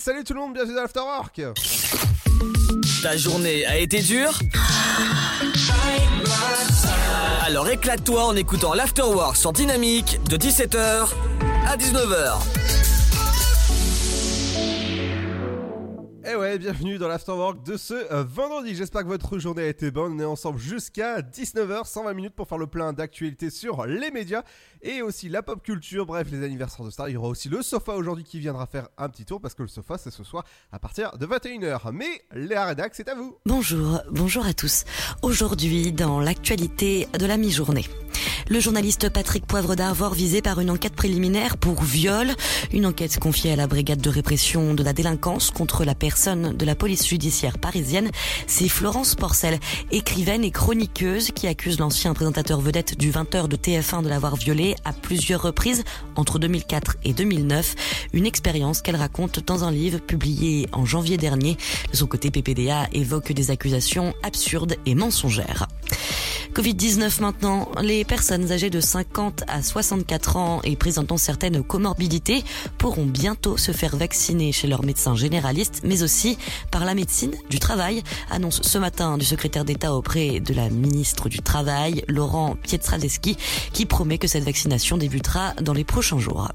Salut tout le monde, bienvenue dans l'Afterwork Ta journée a été dure Alors éclate-toi en écoutant l'Afterwork sur Dynamique de 17h à 19h. Bienvenue dans l'Afterwork de ce euh, vendredi. J'espère que votre journée a été bonne. On est ensemble jusqu'à 19h, 120 minutes pour faire le plein d'actualités sur les médias et aussi la pop culture. Bref, les anniversaires de stars. Il y aura aussi le sofa aujourd'hui qui viendra faire un petit tour parce que le sofa c'est ce soir à partir de 21h. Mais Léa Redac, c'est à vous. Bonjour, bonjour à tous. Aujourd'hui, dans l'actualité de la mi-journée. Le journaliste Patrick Poivre d'Arvor visé par une enquête préliminaire pour viol, une enquête confiée à la brigade de répression de la délinquance contre la personne de la police judiciaire parisienne. C'est Florence Porcel, écrivaine et chroniqueuse qui accuse l'ancien présentateur vedette du 20h de TF1 de l'avoir violé à plusieurs reprises entre 2004 et 2009, une expérience qu'elle raconte dans un livre publié en janvier dernier. De son côté, PPDA évoque des accusations absurdes et mensongères. Covid-19 maintenant, les personnes âgées de 50 à 64 ans et présentant certaines comorbidités pourront bientôt se faire vacciner chez leur médecin généraliste, mais aussi par la médecine du travail, annonce ce matin du secrétaire d'État auprès de la ministre du Travail, Laurent Pietraszewski, qui promet que cette vaccination débutera dans les prochains jours.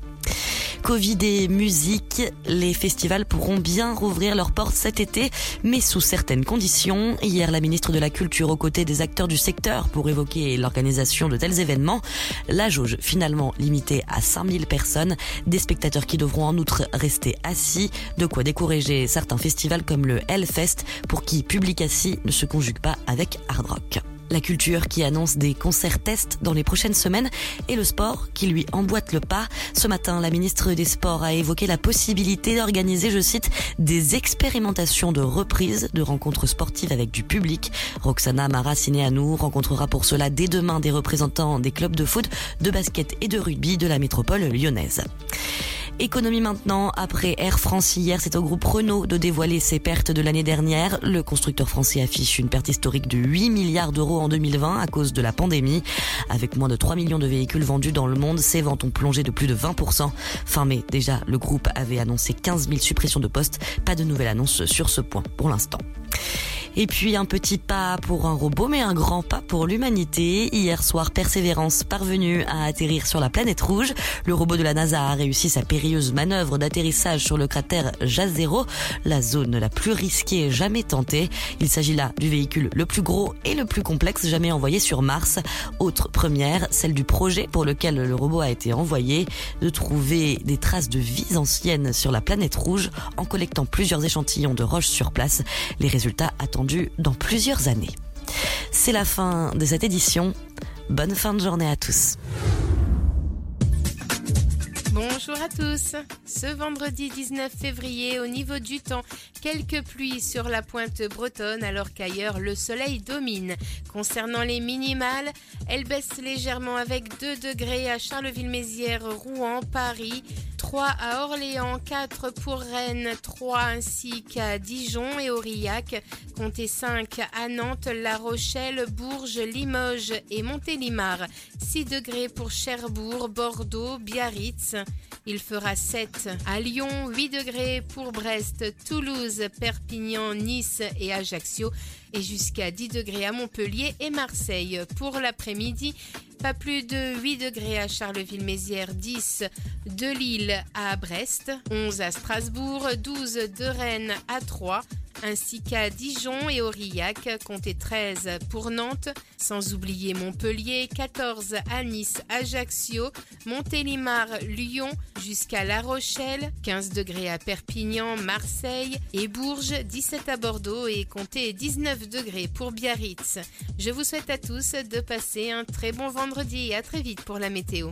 Covid et musique, les festivals pourront bien rouvrir leurs portes cet été, mais sous certaines conditions. Hier, la ministre de la Culture, aux côtés des acteurs du secteur pour évoquer l'organisation de tels événements, la jauge finalement limitée à 5000 personnes, des spectateurs qui devront en outre rester assis, de quoi décourager certains festivals comme le Hellfest, pour qui public assis ne se conjugue pas avec hard rock. La culture qui annonce des concerts tests dans les prochaines semaines et le sport qui lui emboîte le pas. Ce matin, la ministre des Sports a évoqué la possibilité d'organiser, je cite, des expérimentations de reprise de rencontres sportives avec du public. Roxana Maracineanu rencontrera pour cela dès demain des représentants des clubs de foot, de basket et de rugby de la métropole lyonnaise. Économie maintenant, après Air France hier, c'est au groupe Renault de dévoiler ses pertes de l'année dernière. Le constructeur français affiche une perte historique de 8 milliards d'euros en 2020 à cause de la pandémie. Avec moins de 3 millions de véhicules vendus dans le monde, ses ventes ont plongé de plus de 20%. Fin mai, déjà, le groupe avait annoncé 15 000 suppressions de postes. Pas de nouvelle annonce sur ce point pour l'instant. Et puis un petit pas pour un robot, mais un grand pas pour l'humanité. Hier soir, Persévérance parvenu à atterrir sur la planète rouge. Le robot de la NASA a réussi sa périlleuse manœuvre d'atterrissage sur le cratère Jazero, la zone la plus risquée jamais tentée. Il s'agit là du véhicule le plus gros et le plus complexe jamais envoyé sur Mars. Autre première, celle du projet pour lequel le robot a été envoyé, de trouver des traces de vies anciennes sur la planète rouge en collectant plusieurs échantillons de roches sur place. Les résultats attendus dans plusieurs années. C'est la fin de cette édition. Bonne fin de journée à tous. Bonjour à tous. Ce vendredi 19 février, au niveau du temps, quelques pluies sur la pointe bretonne alors qu'ailleurs le soleil domine. Concernant les minimales, elles baissent légèrement avec 2 degrés à Charleville-Mézières, Rouen, Paris, 3 à Orléans, 4 pour Rennes, 3 ainsi qu'à Dijon et Aurillac, comptez 5 à Nantes, La Rochelle, Bourges, Limoges et Montélimar, 6 degrés pour Cherbourg, Bordeaux, Biarritz. Il fera 7 à Lyon, 8 degrés pour Brest, Toulouse, Perpignan, Nice et Ajaccio et jusqu'à 10 degrés à Montpellier et Marseille. Pour l'après-midi, pas plus de 8 degrés à Charleville-Mézières, 10 de Lille à Brest, 11 à Strasbourg, 12 de Rennes à Troyes, ainsi qu'à Dijon et Aurillac, comptez 13 pour Nantes, sans oublier Montpellier, 14 à Nice, Ajaccio, Montélimar, Lyon, jusqu'à La Rochelle, 15 degrés à Perpignan, Marseille et Bourges, 17 à Bordeaux et comptez 19 degrés pour Biarritz. Je vous souhaite à tous de passer un très bon vendredi et à très vite pour la météo.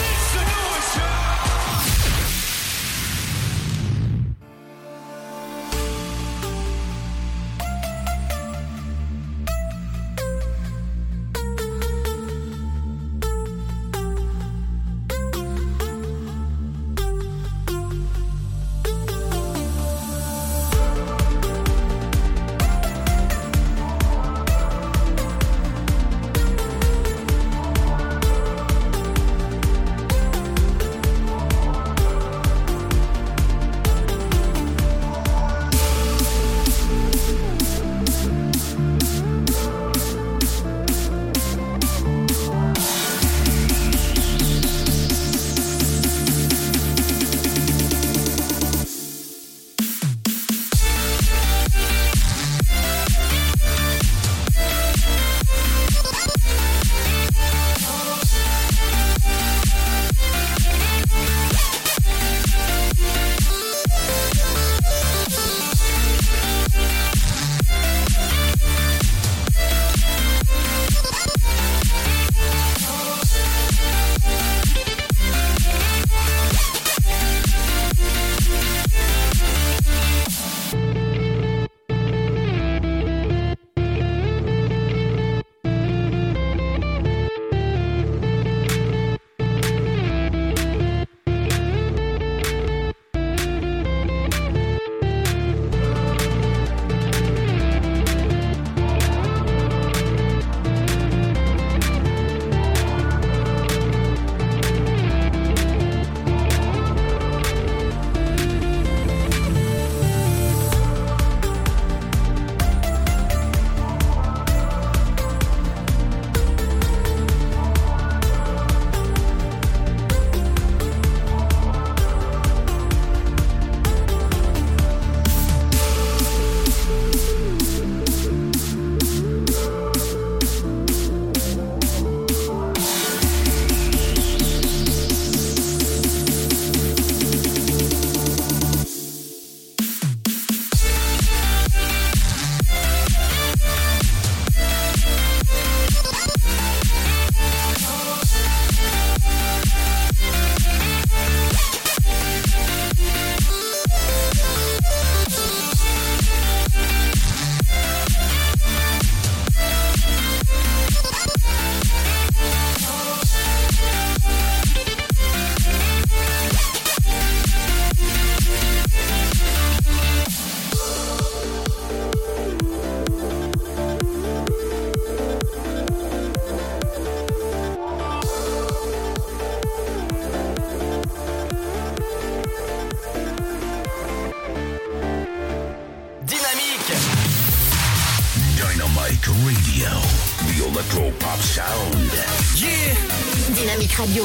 Radio.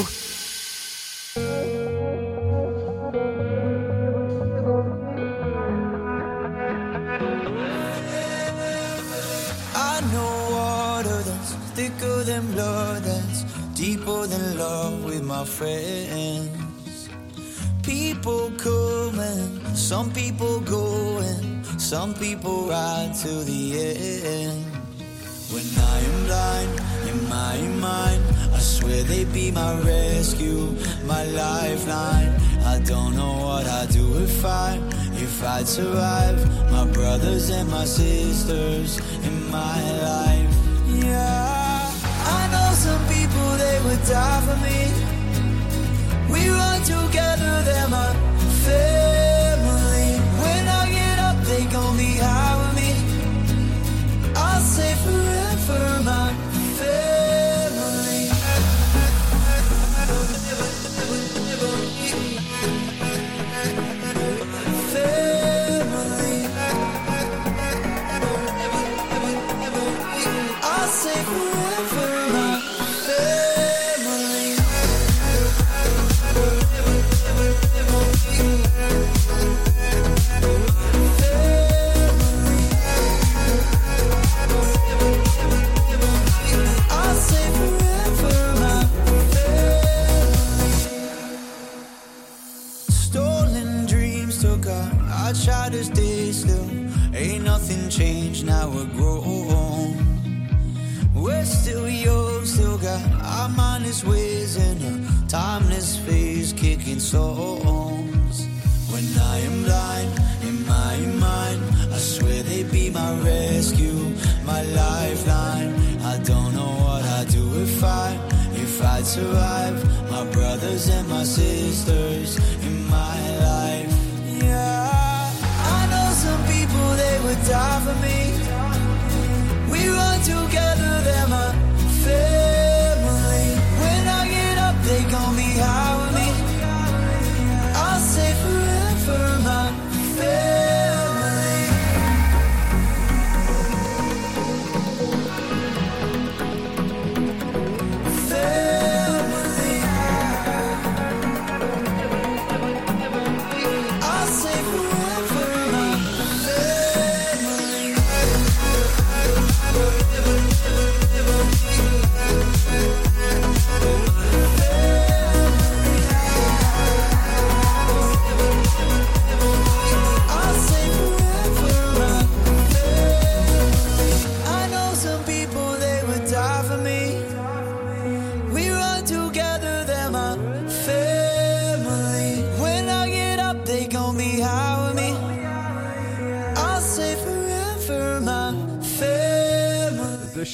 I know water that's thicker than blood, that's deeper than love with my friends. People coming, some people going, some people ride to the end. They be my rescue, my lifeline. I don't know what I'd do if I, if I'd survive. My brothers and my sisters in my life. Yeah, I know some people they would die for me. We run together, they're my family. Mindless ways in a timeless phase, kicking songs. When I am blind in my mind, I swear they be my rescue, my lifeline. I don't know what I'd do if I, if I'd survive. My brothers and my sisters in my life. Yeah, I know some people they would die for me. We run together, they're my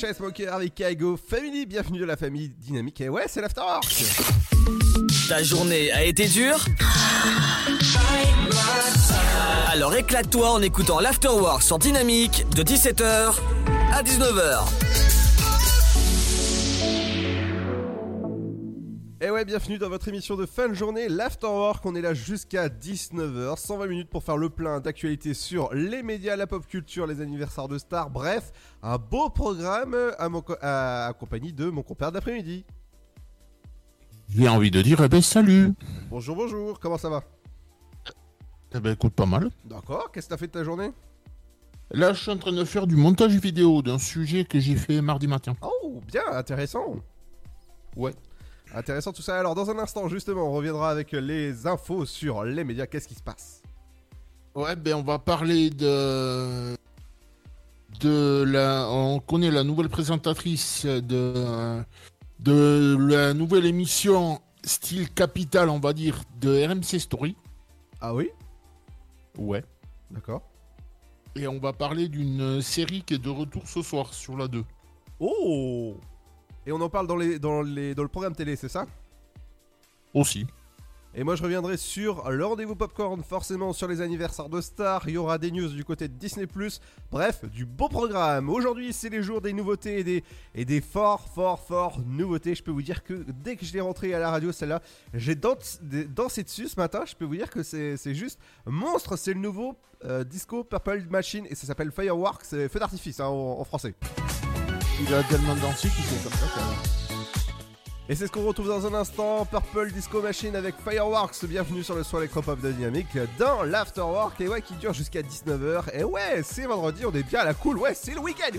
Chainsmoker avec Kaigo Family, bienvenue dans la famille dynamique. Et ouais, c'est l'Afterwork. Ta journée a été dure Alors éclate-toi en écoutant l'Afterwork sur Dynamique de 17h à 19h. Et ouais, bienvenue dans votre émission de fin de journée, l'Afterwork. On est là jusqu'à 19h, 120 minutes pour faire le plein d'actualités sur les médias, la pop culture, les anniversaires de stars. Bref, un beau programme à mon co- à- accompagné de mon compère d'après-midi. J'ai envie de dire, eh ben salut Bonjour, bonjour, comment ça va? Eh ben écoute, pas mal. D'accord, qu'est-ce que t'as fait de ta journée? Là, je suis en train de faire du montage vidéo d'un sujet que j'ai fait mardi matin. Oh, bien, intéressant. Ouais. Intéressant tout ça. Alors, dans un instant, justement, on reviendra avec les infos sur les médias. Qu'est-ce qui se passe? Ouais, ben on va parler de... De la... On connaît la nouvelle présentatrice de... De la nouvelle émission style capital, on va dire, de RMC Story. Ah oui? Ouais. D'accord. Et on va parler d'une série qui est de retour ce soir sur la 2. Oh Et on en parle dans, les, dans, les, dans le programme télé, c'est ça? Aussi. Et moi je reviendrai sur le rendez-vous popcorn, forcément sur les anniversaires de stars, il y aura des news du côté de Disney ⁇ bref, du beau programme. Aujourd'hui c'est les jours des nouveautés et des, et des fort fort fort nouveautés. Je peux vous dire que dès que je l'ai rentré à la radio celle-là, j'ai dansé dessus ce matin, je peux vous dire que c'est c'est juste monstre, c'est le nouveau euh, Disco Purple Machine et ça s'appelle Fireworks, c'est feu d'artifice hein, en, en français. Il a tellement dansé qu'il fait comme ça. quand même. Et c'est ce qu'on retrouve dans un instant. Purple Disco Machine avec Fireworks. Bienvenue sur le soir électropop de Dynamique dans l'Afterwork. Et ouais, qui dure jusqu'à 19h. Et ouais, c'est vendredi, on est bien à la cool. Ouais, c'est le week-end.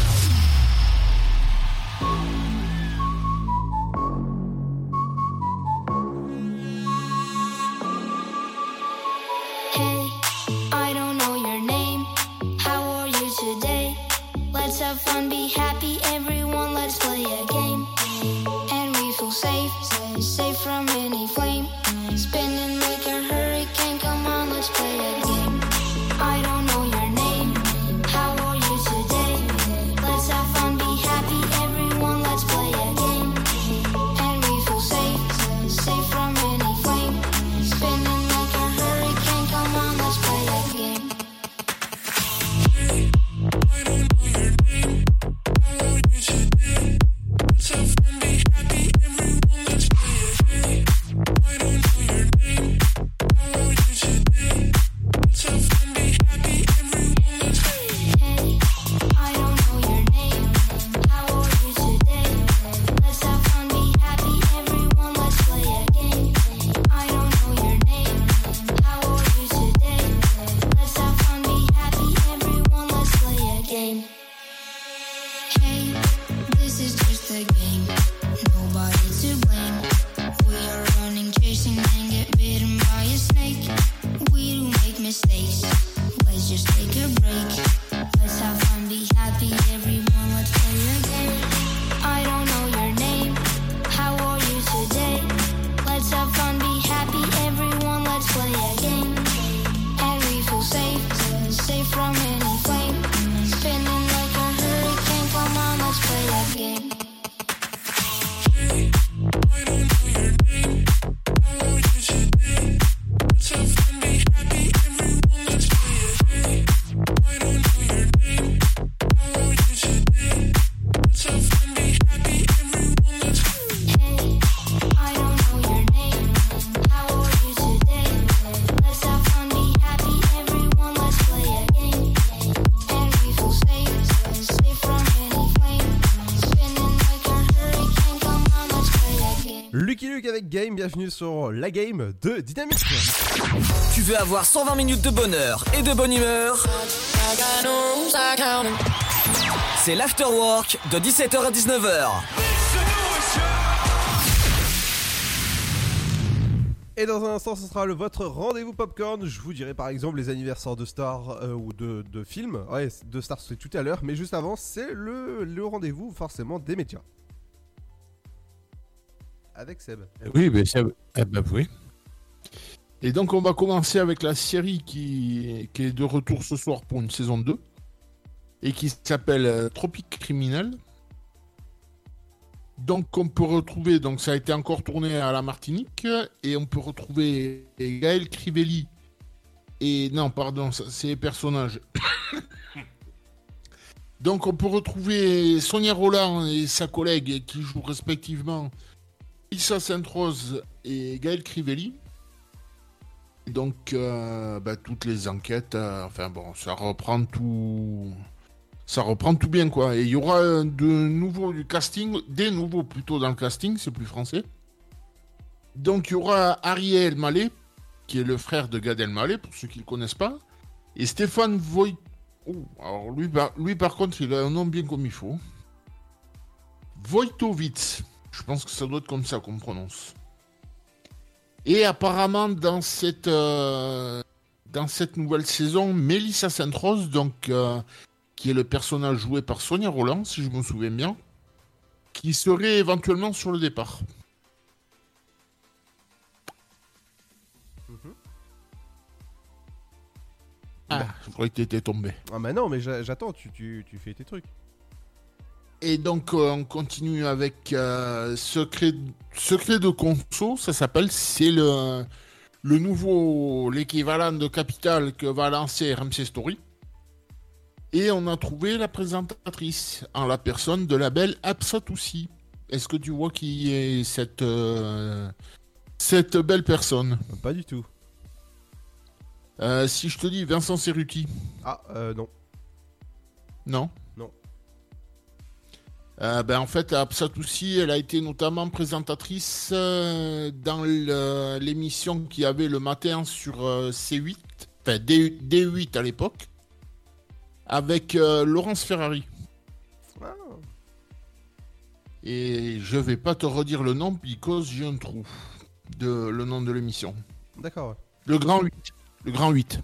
Game, bienvenue sur la game de Dynamique. Tu veux avoir 120 minutes de bonheur et de bonne humeur? C'est l'afterwork de 17h à 19h. Et dans un instant, ce sera le, votre rendez-vous popcorn. Je vous dirai par exemple les anniversaires de stars euh, ou de, de films. Ouais, de stars c'est tout à l'heure, mais juste avant, c'est le, le rendez-vous forcément des médias. Avec Seb. Oui, ben, ça, eh ben oui. Et donc, on va commencer avec la série qui, est de retour ce soir pour une saison 2 et qui s'appelle euh, Tropique Criminel. Donc, on peut retrouver, donc ça a été encore tourné à la Martinique et on peut retrouver Gaël Crivelli et non, pardon, c'est les personnages. donc, on peut retrouver Sonia Roland et sa collègue qui jouent respectivement Issa Sainte-Rose et Gaël Crivelli. Donc, euh, bah, toutes les enquêtes, euh, enfin bon, ça reprend tout. Ça reprend tout bien, quoi. Et il y aura de nouveaux du casting, des nouveaux plutôt dans le casting, c'est plus français. Donc, il y aura Ariel Mallet, qui est le frère de Gad Elmaleh, pour ceux qui ne le connaissent pas. Et Stéphane Voigt. Oh, alors lui, par- contre, il a un nom bien comme il faut. Wojtowicz. Je pense que ça doit être comme ça qu'on prononce. Et apparemment, dans cette, euh, dans cette nouvelle saison, Mélissa Sainte-Rose, donc, euh, qui est le personnage joué par Sonia Roland, si je me souviens bien, qui serait éventuellement sur le départ. Ah, je croyais que t'étais tombé. Ah bah non, mais j'a- j'attends, tu, tu, tu fais tes trucs. Et donc, euh, on continue avec euh, Secret, Secret de Conso, ça s'appelle. C'est le, le nouveau, l'équivalent de Capital que va lancer RMC Story. Et on a trouvé la présentatrice en la personne de la belle Absatoussi. Est-ce que tu vois qui est cette, euh, cette belle personne? Pas du tout. Si je te dis Vincent Cerruti. Ah. Non Non? Euh, ben, en fait, Absatoussi, elle a été notamment présentatrice euh, dans l'émission qu'il y avait le matin sur euh, C8, enfin D, 8 à l'époque, avec Laurence Ferrari. Et je vais pas te redire le nom, because j'ai un trou de le nom de l'émission. D'accord. Le grand 8. Le grand 8.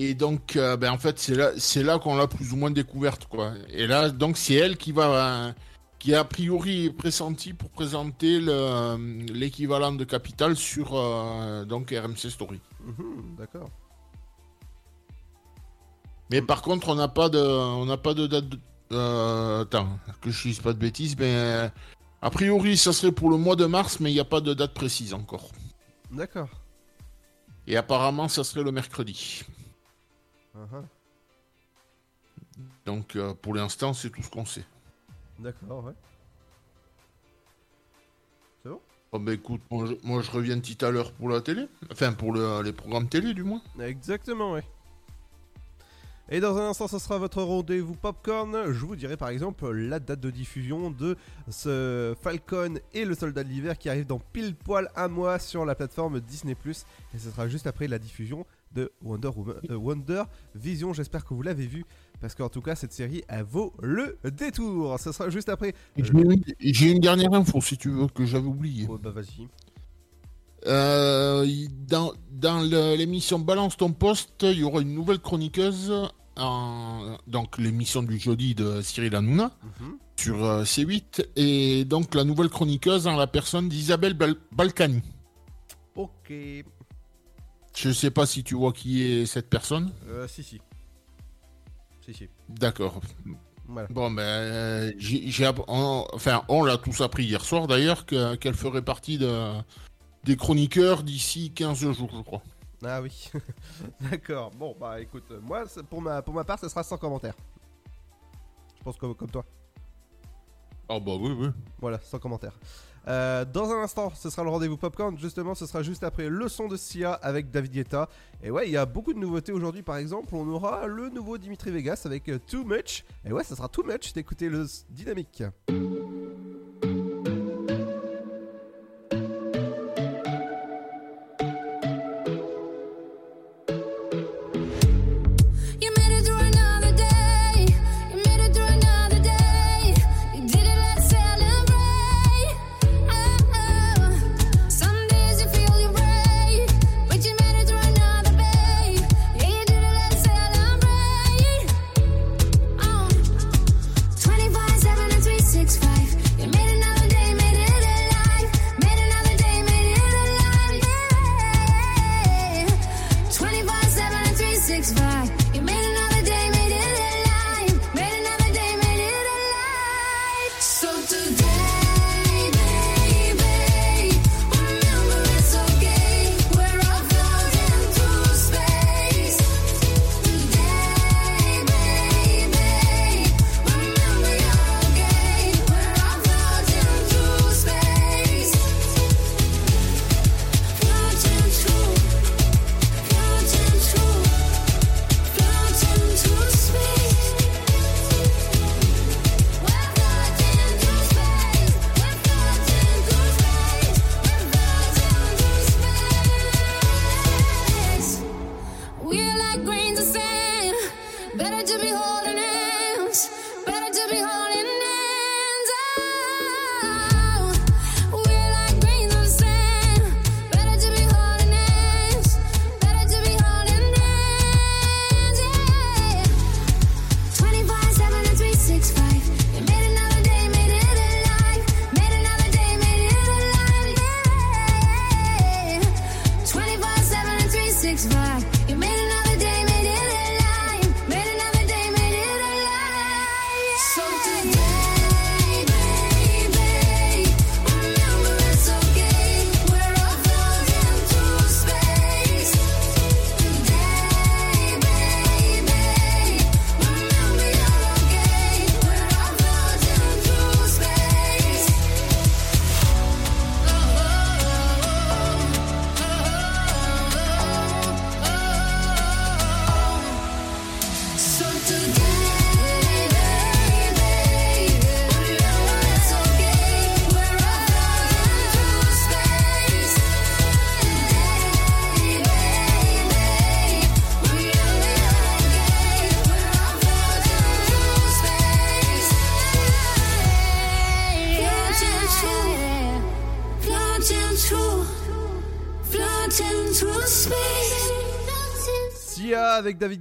Et donc, euh, ben, en fait, c'est là, c'est là qu'on l'a plus ou moins découverte, quoi. Et là, donc, c'est elle qui va, qui a priori est pressentie pour présenter le, l'équivalent de Capital sur euh, donc RMC Story. Mhm, D'accord. Mais par contre, on n'a pas de, on n'a pas de date. De, euh, attends, que je dise pas de bêtises, mais a priori, ça serait pour le mois de mars, mais il n'y a pas de date précise encore. D'accord. Et apparemment, ça serait le mercredi. Ah, Donc, euh, pour l'instant, c'est tout ce qu'on sait. D'accord, ouais. C'est bon? Oh, bah écoute, moi je, moi, je reviens tout à l'heure pour la télé. Enfin, pour le- les programmes télé, du moins. Exactement, ouais. Et dans un instant, ce sera votre rendez-vous popcorn. Je vous dirai par exemple la date de diffusion de ce Falcon et le Soldat de l'hiver qui arrive dans pile poil un mois sur la plateforme Disney+. Et ce sera juste après la diffusion de Wonder, Woman- euh, Wonder Vision. J'espère que vous l'avez vu parce qu'en tout cas cette série elle vaut le détour. Ce sera juste après. J'ai une, j'ai une dernière info, si tu veux, que j'avais oublié. Oh, bah vas-y. Euh, dans l'émission Balance ton poste, il y aura une nouvelle chroniqueuse. En, donc, l'émission du jeudi de Cyril Hanouna Mhm. sur euh, C8. Et donc, la nouvelle chroniqueuse en la personne d'Isabelle Bal- Balkany. Ok. Je sais pas si tu vois qui est cette personne. Euh, si si. Si si. D'accord. Voilà. Bon, ben, euh, j'ai, on- enfin, on l'a tous appris hier soir d'ailleurs que- qu'elle ferait partie de, des chroniqueurs d'ici 15 jours, je crois. Ah oui. D'accord. Bon bah écoute, moi pour ma pour ma part, ce sera sans commentaire. Je pense comme comme toi. Ah bah oui oui. Voilà, sans commentaire. Euh, dans un instant, ce sera le rendez-vous popcorn. Justement, ce sera juste après le son de Sia avec David Guetta. Et ouais, il y a beaucoup de nouveautés aujourd'hui. Par exemple, on aura le nouveau Dimitri Vegas avec euh, Too Much. Et ouais, ça sera Too Much d'écouter le dynamique.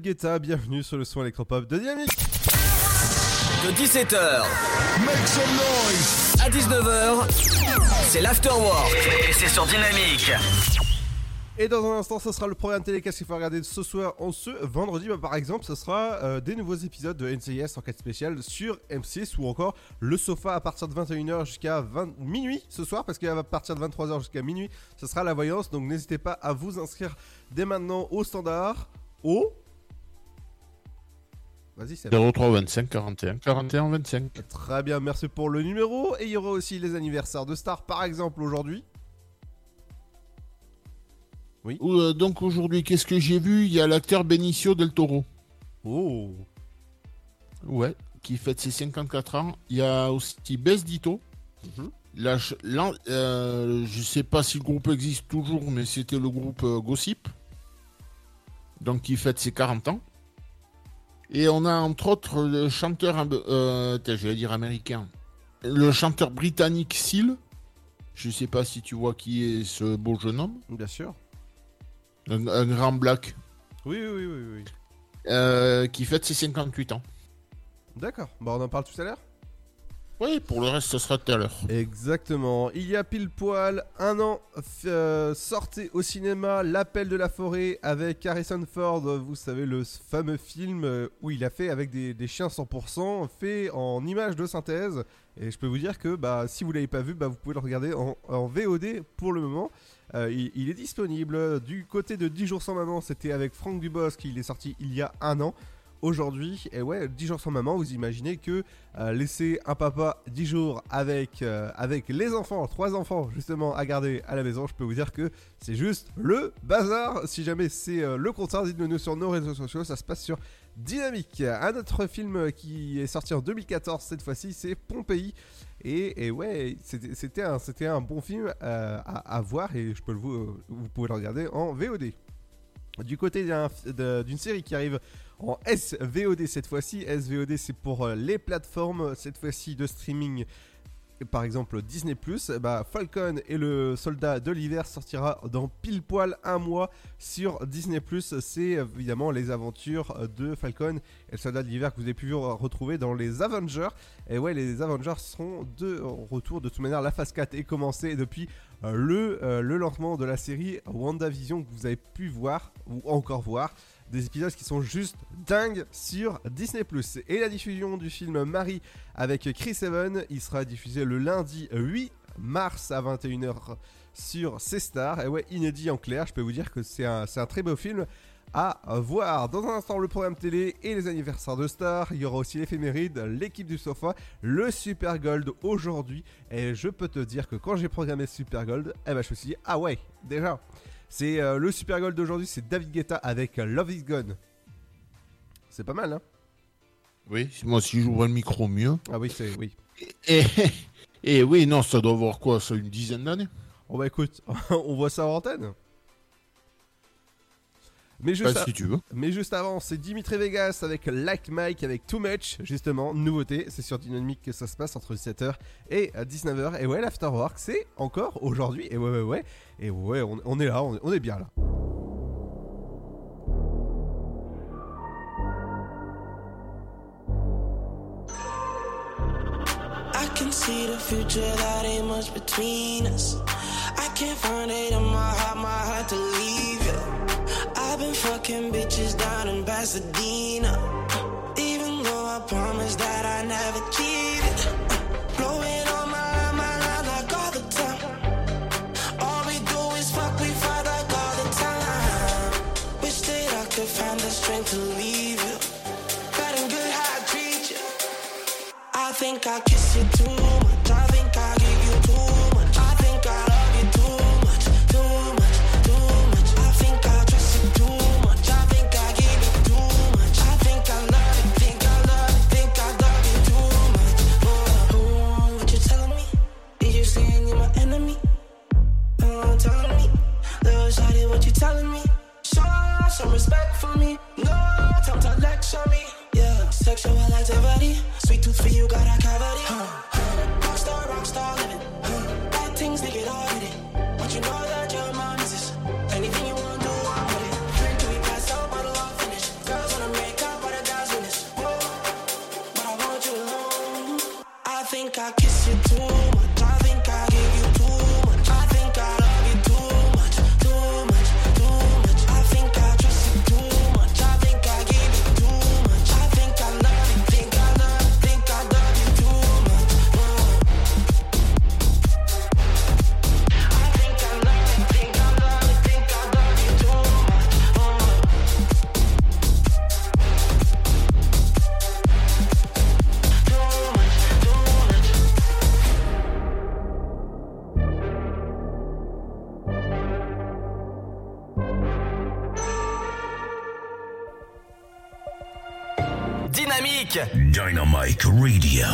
Guetta, bienvenue sur le son électropop de Dynamique. De 17h Make some noise. à 19h, c'est l'Afterwork. Et c'est sur Dynamique. Et dans un instant, ce sera le programme télé qu'est-ce qu'il faut regarder ce soir en ce vendredi? Bah, par exemple, ce sera euh, des nouveaux épisodes de NCIS en 4 spécial sur M6 ou encore le sofa à partir de 21h jusqu'à 20 minuit ce soir parce qu'à partir de 23h jusqu'à minuit, ce sera la voyance. Donc n'hésitez pas à vous inscrire dès maintenant au standard au Vas-y, c'est 03 25 41 41 25. Très bien, merci pour le numéro. Et il y aura aussi les anniversaires de stars, par exemple aujourd'hui. Oui. Euh, donc aujourd'hui, qu'est-ce que j'ai vu? Il y a l'acteur Benicio del Toro. Oh Ouais, qui fête ses 54 ans. Il y a aussi Bess Dito. Là, je, là, euh, je sais pas si le groupe existe toujours, mais c'était le groupe euh, Gossip. Donc qui fête ses 40 ans. Et on a entre autres le chanteur, euh, tiens, j'allais dire américain, le chanteur britannique Seal. Je sais pas si tu vois qui est ce beau jeune homme. Bien sûr. Un, un grand black. Oui, oui, oui, oui. oui. euh, qui fête ses 58 ans. D'accord. Bah, on en parle tout à l'heure Oui, pour le reste, ce sera tout à l'heure. Exactement. Il y a pile poil un an, euh, au cinéma L'appel de la forêt avec Harrison Ford. Vous savez, le fameux film euh, où il a fait avec des, des chiens 100%, fait en images de synthèse. Et je peux vous dire que bah, si vous l'avez pas vu, bah, vous pouvez le regarder en, VOD pour le moment. Euh, il, est disponible. Du côté de 10 jours sans maman, c'était avec Franck Dubosc, il est sorti il y a un an. Aujourd'hui, et ouais, 10 jours sans maman, vous imaginez que euh, laisser un papa 10 jours avec, euh, avec les enfants, trois enfants justement à garder à la maison, je peux vous dire que c'est juste le bazar. Si jamais c'est euh, le contraire, dites-le nous sur nos réseaux sociaux, ça se passe sur Dynamique. Un autre film qui est sorti en 2014 cette fois-ci, c'est Pompéi. Et, ouais, c'était un, un bon film à, voir et je peux vous, vous pouvez le regarder en VOD. Du côté d'une série qui arrive en SVOD cette fois-ci, SVOD c'est pour euh, les plateformes cette fois-ci de streaming. Par exemple Disney bah, Falcon et le soldat de l'hiver sortira dans pile poil un mois sur Disney C'est évidemment les aventures de Falcon et le soldat de l'hiver que vous avez pu retrouver dans les Avengers. Et ouais, les Avengers seront de retour. De toute manière, la phase 4 est commencée depuis euh, le, euh, le lancement de la série WandaVision que vous avez pu voir ou encore voir. Des épisodes qui sont juste dingues sur Disney ⁇ Et la diffusion du film Marie avec Chris Evans, il sera diffusé le lundi 8 mars à 21h sur C-Star. Et ouais, inédit en clair, je peux vous dire que c'est un, c'est un très beau film à voir. Dans un instant, le programme télé et les anniversaires de stars. Il y aura aussi l'éphéméride, l'équipe du sofa, le Super Gold aujourd'hui. Et je peux te dire que quand j'ai programmé Super Gold, eh ben, je me suis dit, ah ouais, déjà. C'est euh, le Super Gold d'aujourd'hui, c'est David Guetta avec euh, Love Is Gone. C'est pas mal, hein? Oui, moi si j'ouvre le micro mieux. Ah oui, c'est oui. Et, et oui, non, ça doit avoir quoi? Ça une dizaine d'années? Bon bah écoute, on voit ça en antenne. Mais juste, Bah, a- si tu veux. mais juste avant, c'est Dimitri Vegas avec Like Mike avec Too Much, justement, nouveauté, c'est sur Dynamique que ça se passe entre 17h et euh, 19h. Et ouais, l'Afterwork, c'est encore aujourd'hui, et ouais, ouais, ouais, et ouais, on, on est là, on est, on est bien là. I can see the future, that ain't much between us. I can't find it in my heart, my heart to leave. I've been fucking bitches down in Pasadena. Even though I promised that I never cheated. Blowing on my, line, my line like all the time. All we do is fuck, we fight like all the time. Wish that I could find the strength to leave you. And good how I treat you. I think I kiss you too Radio,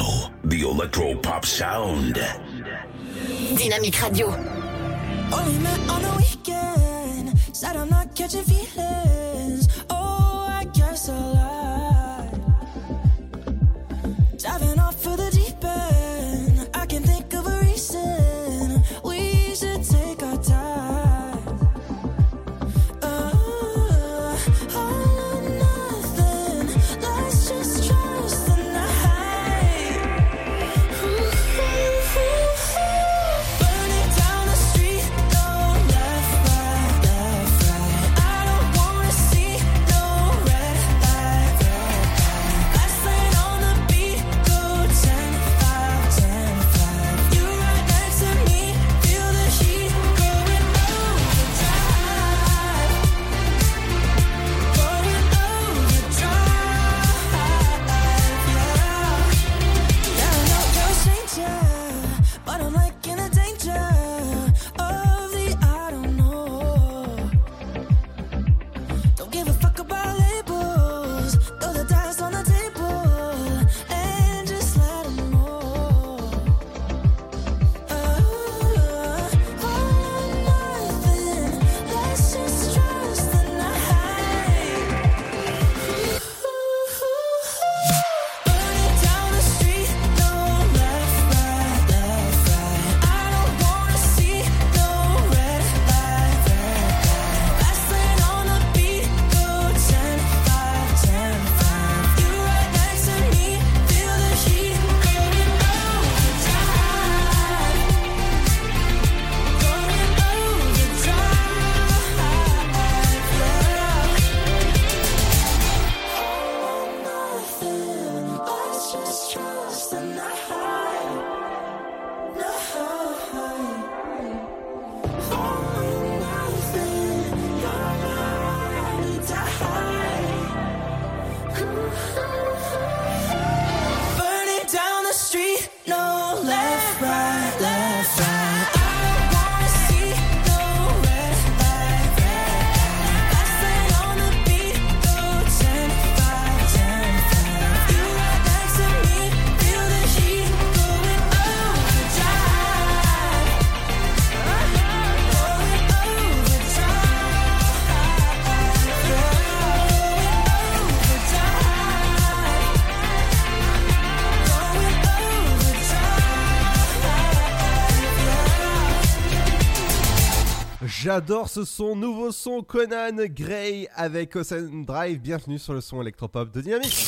J'adore ce son, nouveau son Conan Gray avec Ocean Drive. Bienvenue sur le son électropop de Dynamique.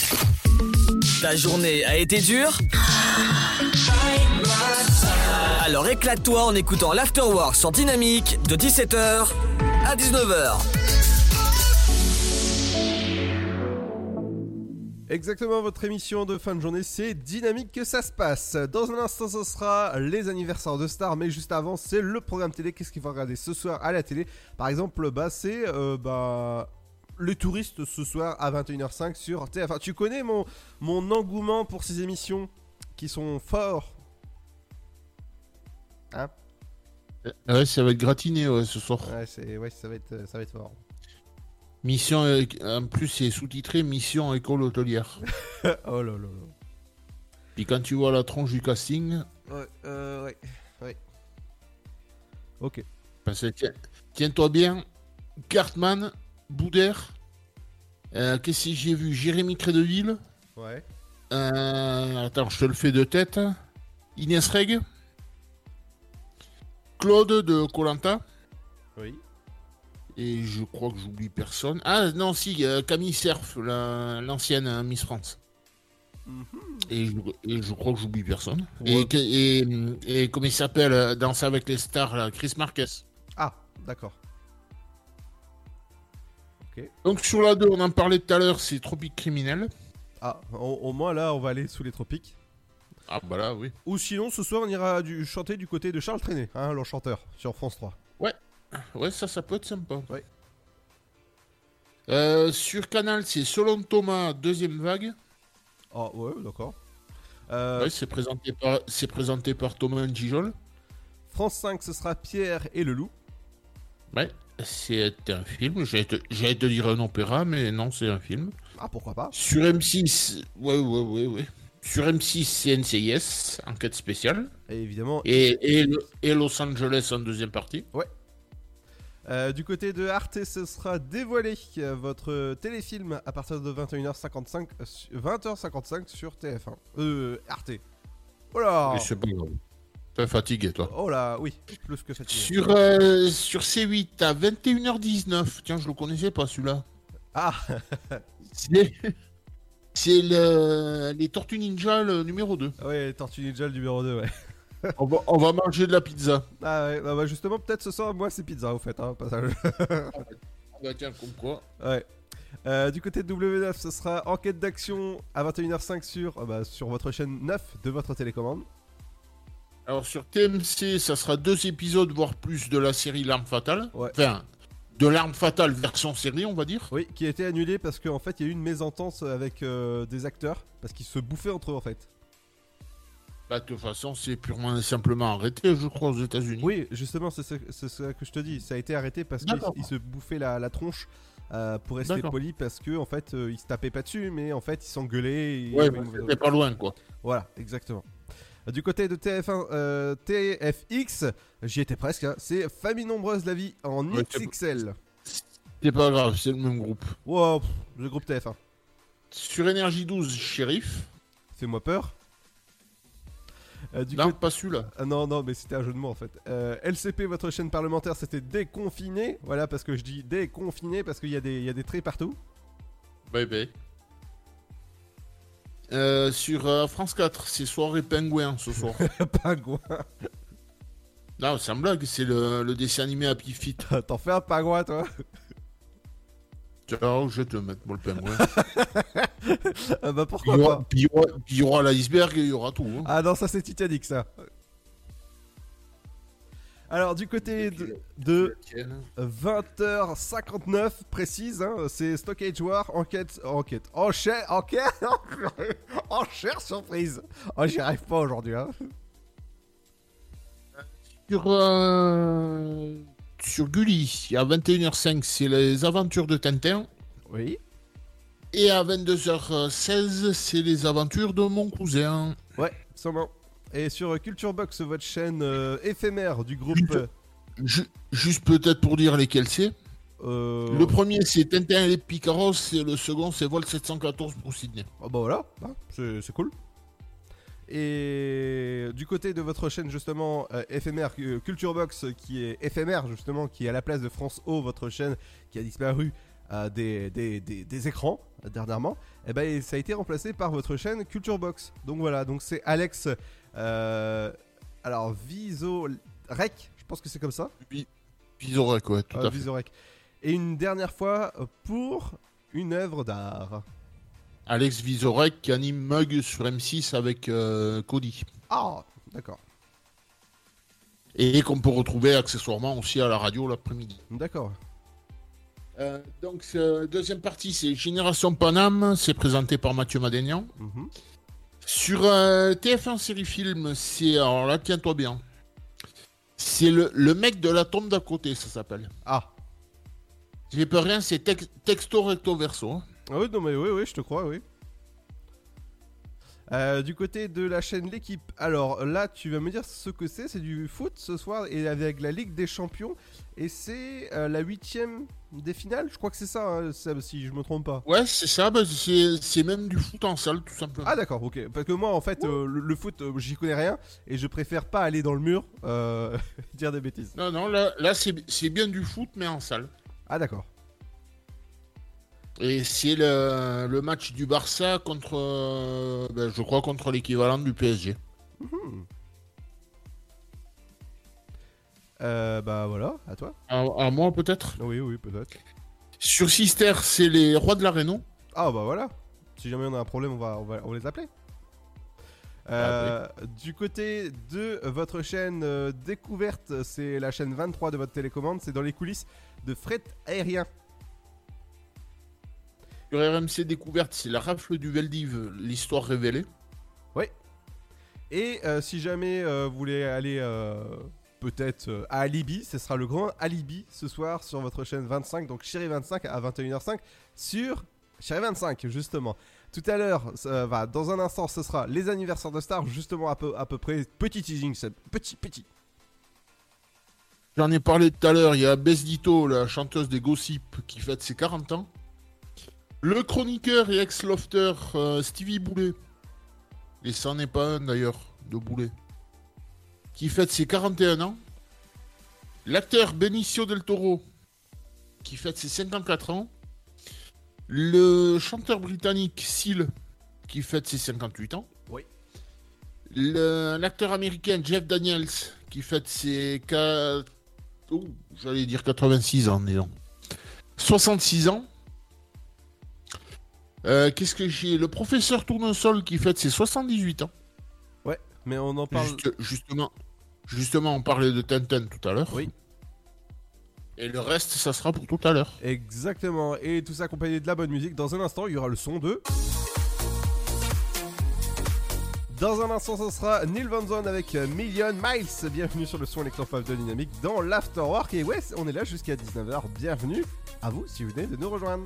Ta journée a été dure? Alors éclate-toi en écoutant l'Afterwork sur Dynamique de 17h à 19h. Exactement, votre émission de fin de journée, c'est dynamique que ça se passe. Dans un instant, ce sera les anniversaires de stars, mais juste avant, c'est le programme télé. Qu'est-ce qu'il faut regarder ce soir à la télé? Par exemple, bah, c'est euh, bah, les touristes ce soir à 21h05 sur TF1. Tu connais mon, mon engouement pour ces émissions qui sont forts? Hein? Ouais, ça va être gratiné ouais, ce soir. Ouais, ouais ça, va être, ça va être fort. Mission, euh, en plus, c'est sous-titré Mission école hôtelière. oh là là là. Puis quand tu vois la tronche du casting, Ouais, euh, ouais, ouais. Ok. parce que tiens- tiens-toi bien, Cartman, Boudère, euh, qu'est-ce que j'ai vu? Jérémy Crédeville, Ouais. Euh, attends, je te le fais de tête. Inès Reg. Claude de Colanta. Oui. Et je crois que j'oublie personne. Ah non, si, euh, Camille Cerf, la- l'ancienne euh, Miss France. Et, je, et je crois que j'oublie personne. Ouais. Et, que- et, et comment il s'appelle euh, Danser avec les stars, là, Chris Marquez. Ah, d'accord. Donc sur la 2, on en parlait tout à l'heure, c'est Tropique Criminel. Ah, au, au moins là, on va aller sous les tropiques. Ah bah là, oui. Ou sinon, ce soir, on ira du, chanter du côté de Charles Trenet, hein, l'enchanteur, sur France 3. Ouais, ça, ça peut être sympa. Ouais. Euh, sur Canal, c'est Selon Thomas, deuxième vague. Ah ouais, d'accord. Euh, Ouais, c'est présenté par, présenté par Thomas Gijol. France 5, ce sera Pierre et le loup. Ouais, c'est un film. J'allais te, te dire un opéra, mais non, c'est un film. Ah, pourquoi pas Sur M6, ouais, ouais, ouais, ouais. Sur M6, c'est NCIS, enquête spéciale. Et évidemment. Et, et, et Los Angeles en deuxième partie. Ouais. Euh, du côté de Arte, ce sera dévoilé euh, votre téléfilm à partir de 21h55, euh, su- 20h55 sur TF1. Euh, Arte. Oh là c'est grave. T'es fatigué, toi. Oh là, oui, plus que fatigué. Sur, euh, sur C8 à 21h19. Tiens, je le connaissais pas celui-là. Ah C'est c'est le... les Tortues Ninja le numéro 2. Ouais, Tortue Ninja le numéro 2, ouais. On va, on va manger de la pizza. Ah ouais, bah, bah, justement, peut-être ce soir, moi c'est pizza au fait, hein, au passage. Ah bah tiens, comme quoi. ouais. Euh, du côté de W9, ce sera enquête d'action à 21h05 sur, euh, bah, sur votre chaîne 9 de votre télécommande. Alors sur TMC, ça sera deux épisodes, voire plus, de la série L'arme fatale. Ouais. Enfin, de l'arme fatale version série, on va dire. Oui, qui a été annulé parce qu'en fait, il y a eu une mésentente avec euh, des acteurs, parce qu'ils se bouffaient entre eux en fait. Bah, de toute façon, c'est purement et simplement arrêté, je crois, aux États-Unis. Oui, justement, c'est ça, que je te dis. Ça a été arrêté parce ils se bouffaient la, la tronche euh, pour rester poli parce que en fait, euh, ils se tapaient pas dessus, mais en fait, ils s'engueulaient. Ouais, bah, c'était pas loin, quoi. Voilà, exactement. Du côté de TF1, euh, TFX, j'y étais presque. hein, c'est Famille Nombreuse la vie en Ouais, XXL. C'est pas grave, c'est le même groupe. Wow, le groupe TF1. Sur Énergie 12, Shérif. Fais-moi peur. Euh, du Non, côté- pas celui-là. Ah non, non, mais c'était un jeu de mots en fait. Euh, LCP, votre chaîne parlementaire, c'était déconfiné. Voilà, parce que je dis déconfiné parce qu'il y, a des- il y a des traits partout. Bye bye. Euh, sur euh, France 4, c'est Soirée Pingouin ce soir. Pingouin. non, c'est un blague, c'est le, le dessin animé Happy Feet. T'en fais un pingouin, toi Tiens, je vais te le mettre, moi, le pingouin. Ah bah pourquoi il y aura, pas puis il y aura- puis il y aura l'iceberg et il y aura tout. hein. Ah non, ça c'est Titanic, ça. Alors, du côté de, de 20h59 précise, hein, c'est Stockage War, enquête, enquête, enchère, enquête, enchère surprise. Oh, j'y arrive pas aujourd'hui, hein. Sur, euh, sur Gulli, à 21h05, c'est les aventures de Tintin. Oui. Et à 22h16, c'est les aventures de mon cousin. Ouais, sûrement. Et sur Culture Box, votre chaîne euh, éphémère du groupe. euh, Ju- juste peut-être pour dire lesquels c'est. euh, Le premier, c'est Tintin et les Picaros, et le second, c'est Vol 714 pour Sydney. Oh bah voilà, bah, c'est cool. Et du côté de votre chaîne justement euh, éphémère euh, Culture Box qui est éphémère justement, qui est à la place de France O, votre chaîne qui a disparu euh, des, des, des- des écrans euh, dernièrement, et ben ça a été remplacé par votre chaîne Culture Box. Donc voilà, donc c'est Alex, alors Visorec, je pense que c'est comme ça. Visorec, ouais, tout à fait. Visorec. Et une dernière fois pour une œuvre d'art. Alex Visorek qui anime Mug sur M6 avec euh, Cody. Ah, d'accord. Et qu'on peut retrouver accessoirement aussi à la radio l'après-midi. D'accord. Euh, donc, euh, deuxième partie, c'est Génération Paname, c'est présenté par Mathieu Madénian. Mhm. Sur euh, TF1 série film, c'est. Alors là, tiens-toi bien. C'est le, le mec de la tombe d'à côté, ça s'appelle. Ah. J'ai pas rien, c'est tex- texto recto verso. Ah oui, non mais oui, oui, je te crois, oui. Euh, du côté de la chaîne L'équipe, alors là tu vas me dire ce que c'est, c'est du foot ce soir et avec la Ligue des Champions et c'est euh, la huitième des finales, je crois que c'est ça, hein, Seb, si je me trompe pas. Ouais, c'est ça, bah, c'est c'est même du foot en salle, tout simplement. Ah d'accord, ok, parce que moi en fait euh, le, le foot j'y connais rien et je préfère pas aller dans le mur dire des bêtises. Non, non, là, là c'est bien du foot, mais en salle. Ah d'accord. Et c'est le, le match du Barça contre, euh, ben, je crois, contre l'équivalent du PSG. Mhm. Euh, bah voilà, à toi. À, à moi, peut-être? Oui, oui, peut-être. Sur Sister, c'est les rois de la Réno. Ah bah voilà. Si jamais on a un problème, on va, on va, on va les appeler. Euh, Du côté de votre chaîne euh, découverte, c'est la chaîne 23 de votre télécommande, c'est dans les coulisses de fret aérien. Sur RMC Découverte, c'est la rafle du Veldiv, l'histoire révélée. Oui. Et euh, si jamais euh, vous voulez aller euh, peut-être à Alibi, ce sera le grand Alibi ce soir sur votre chaîne 25, donc Chéri 25 à 21h05 sur Chéri 25 justement. Tout à l'heure, va, dans un instant, ce sera les anniversaires de stars, justement à peu, à peu près. Petit teasing, petit, petit. J'en ai parlé tout à l'heure, il y a Besdito, la chanteuse des Gossip, qui fête ses 40 ans. Le chroniqueur et ex-lofter euh, Stevie Boulet, et ça n'est pas un d'ailleurs, de Boulet, qui fête ses 41 ans. L'acteur Benicio del Toro, qui fête ses 54 ans. Le chanteur britannique Seal, qui fête ses 58 ans. Oui. L'acteur américain Jeff Daniels, qui fête ses... qua- oh, J'allais dire 86 ans, disons. 66 ans. Euh, Qu'est-ce que j'ai Le professeur Tournesol qui fête ses 78 ans. Ouais, mais on en parle. Juste- justement, justement, on parlait de Tintin tout à l'heure. Oui. Et le reste, ça sera pour tout à l'heure. Exactement, et tout ça accompagné de la bonne musique. Dans un instant, il y aura le son de. Dans un instant, ce sera Neil Van Zon avec Million Miles. Bienvenue sur le son électropop de Dynamique dans l'Afterwork. Et ouais, on est là jusqu'à 19h. Bienvenue à vous si vous venez de nous rejoindre.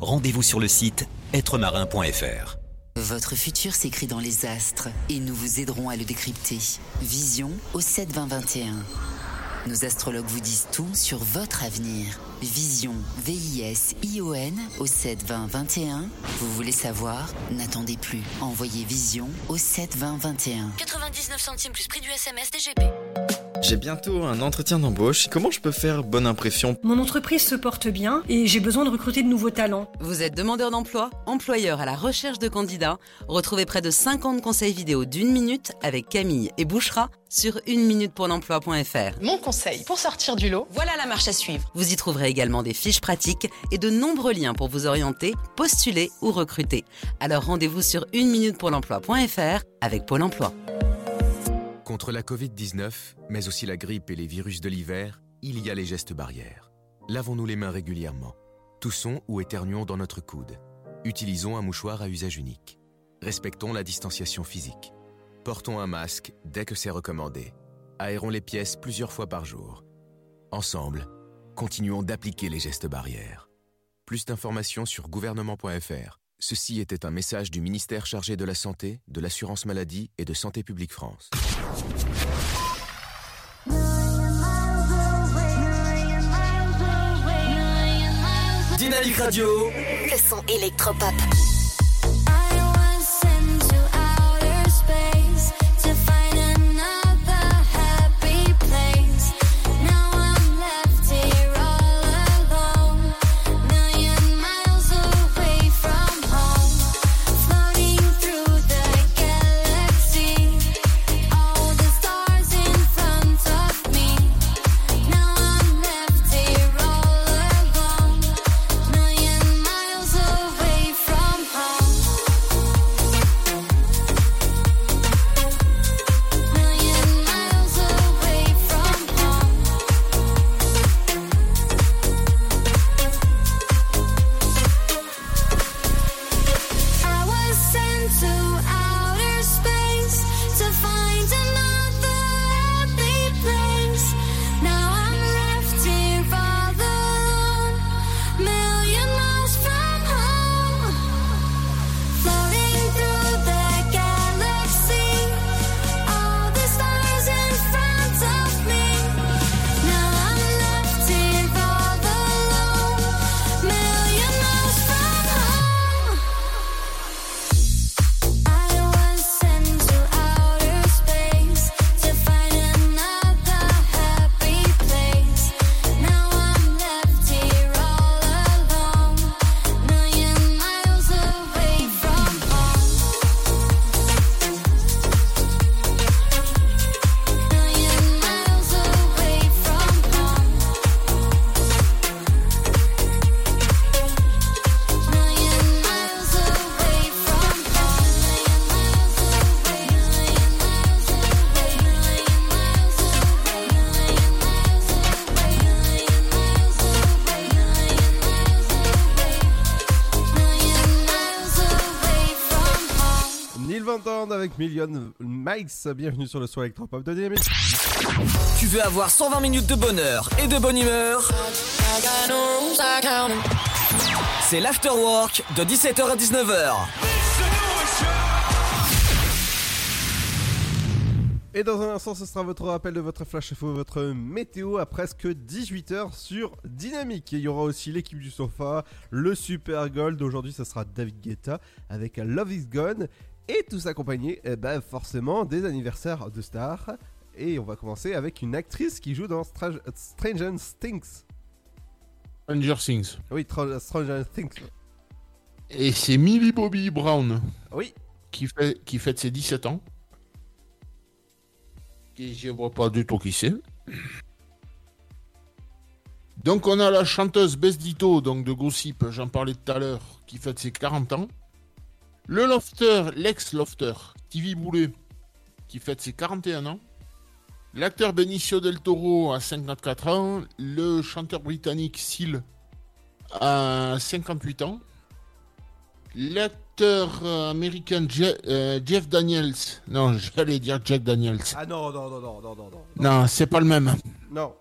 Rendez-vous sur le site êtremarin.fr. Votre futur s'écrit dans les astres et nous vous aiderons à le décrypter. Vision au 7 20 21. Nos astrologues vous disent tout sur votre avenir. Vision, V-I-S-I-O-N au 7 20 21. Vous voulez savoir? N'attendez plus. Envoyez Vision au 7 20 21. 99 centimes plus prix du SMS DGP. J'ai bientôt un entretien d'embauche. Comment je peux faire bonne impression? Mon entreprise se porte bien et j'ai besoin de recruter de nouveaux talents. Vous êtes demandeur d'emploi, employeur à la recherche de candidats? Retrouvez près de 50 conseils vidéo d'une minute avec Camille et Bouchera sur une minute pour l'emploi.fr. Mon conseil pour sortir du lot, voilà la marche à suivre. Vous y trouverez également des fiches pratiques et de nombreux liens pour vous orienter, postuler ou recruter. Alors rendez-vous sur une minute pour l'emploi.fr avec Pôle emploi. Contre la Covid-19, mais aussi la grippe et les virus de l'hiver, il y a les gestes barrières. Lavons-nous les mains régulièrement. Toussons ou éternuons dans notre coude. Utilisons un mouchoir à usage unique. Respectons la distanciation physique. Portons un masque dès que c'est recommandé. Aérons les pièces plusieurs fois par jour. Ensemble, continuons d'appliquer les gestes barrières. Plus d'informations sur gouvernement.fr. Ceci était un message du ministère chargé de la Santé, de l'Assurance Maladie et de Santé Publique France. Dynamique Radio. Le son électropop. 5 millions miles. Bienvenue sur le soir électropop de Dynamique. Tu veux avoir 120 minutes de bonheur et de bonne humeur? C'est l'afterwork de 17h à 19h. Et dans un instant, ce sera votre rappel de votre flash info, votre météo à presque 18h sur Dynamique. Et il y aura aussi l'équipe du sofa, le Super Gold. Aujourd'hui, ce sera David Guetta avec Love is Gone. Et tout accompagné, eh ben, forcément, des anniversaires de stars. Et on va commencer avec une actrice qui joue dans Stra- Stranger Things. Stranger Things. Oui, Tra- Stranger Things. Et c'est Millie Bobby Brown. Oui. Qui, fait, qui fête ses 17 ans. Et je vois pas du tout qui c'est. Donc on a la chanteuse Bess Ditto, donc de Gossip, j'en parlais tout à l'heure, qui fête ses 40 ans. Le lofter, l'ex-lofter, Stevie Boulet, qui fête ses 41 ans. L'acteur Benicio del Toro a 54 ans. Le chanteur britannique Seal a 58 ans. L'acteur américain Je- euh, Jeff Daniels, non, j'allais dire Jack Daniels. Ah non, non, non, non, non, non, non. Non, c'est pas le même. Non.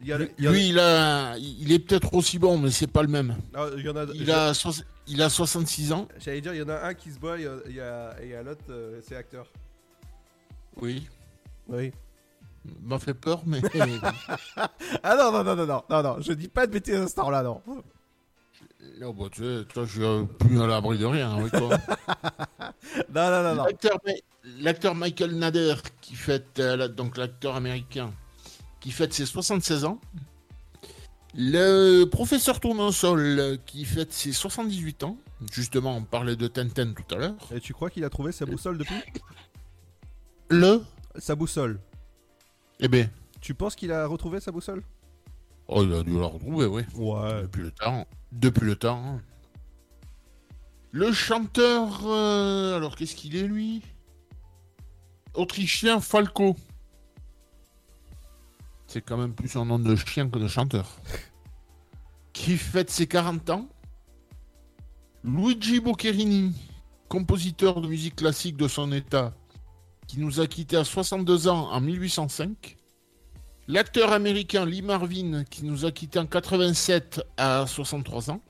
Il y a, Lui, il y a- il, a, il est peut-être aussi bon, mais c'est pas le même. Ah, il y en a- Il a, il a 66 ans. J'allais dire, il y en a un qui se bat, il y a- il y a, et il y a l'autre, euh, c'est acteur. Oui. Oui. M'a fait peur, mais. ah non, non, non, non, non, non, non, je dis pas de bêtises à ce temps-là, non. Non, bah, tu sais, toi, je suis plus à l'abri de rien avec toi? non, non, non, non. L'acteur, Michael Nader, qui fête, euh, donc l'acteur américain, qui fête ses 76 ans. Le professeur Tournesol, qui fête ses 78 ans. Justement, on parlait de Tintin tout à l'heure. Et tu crois qu'il a trouvé sa boussole depuis? Le? Sa boussole. Eh ben. Tu penses qu'il a retrouvé sa boussole? Oh, il a dû la retrouver, oui. Ouais. Depuis le temps. Depuis le temps. Le chanteur. euh, alors, qu'est-ce qu'il est, lui? Autrichien Falco. C'est quand même plus un nom de chien que de chanteur. Qui fête ses 40 ans? Luigi Boccherini, compositeur de musique classique de son état, qui nous a quittés à 62 ans en 1805. L'acteur américain Lee Marvin, qui nous a quitté en 87 à 63 ans,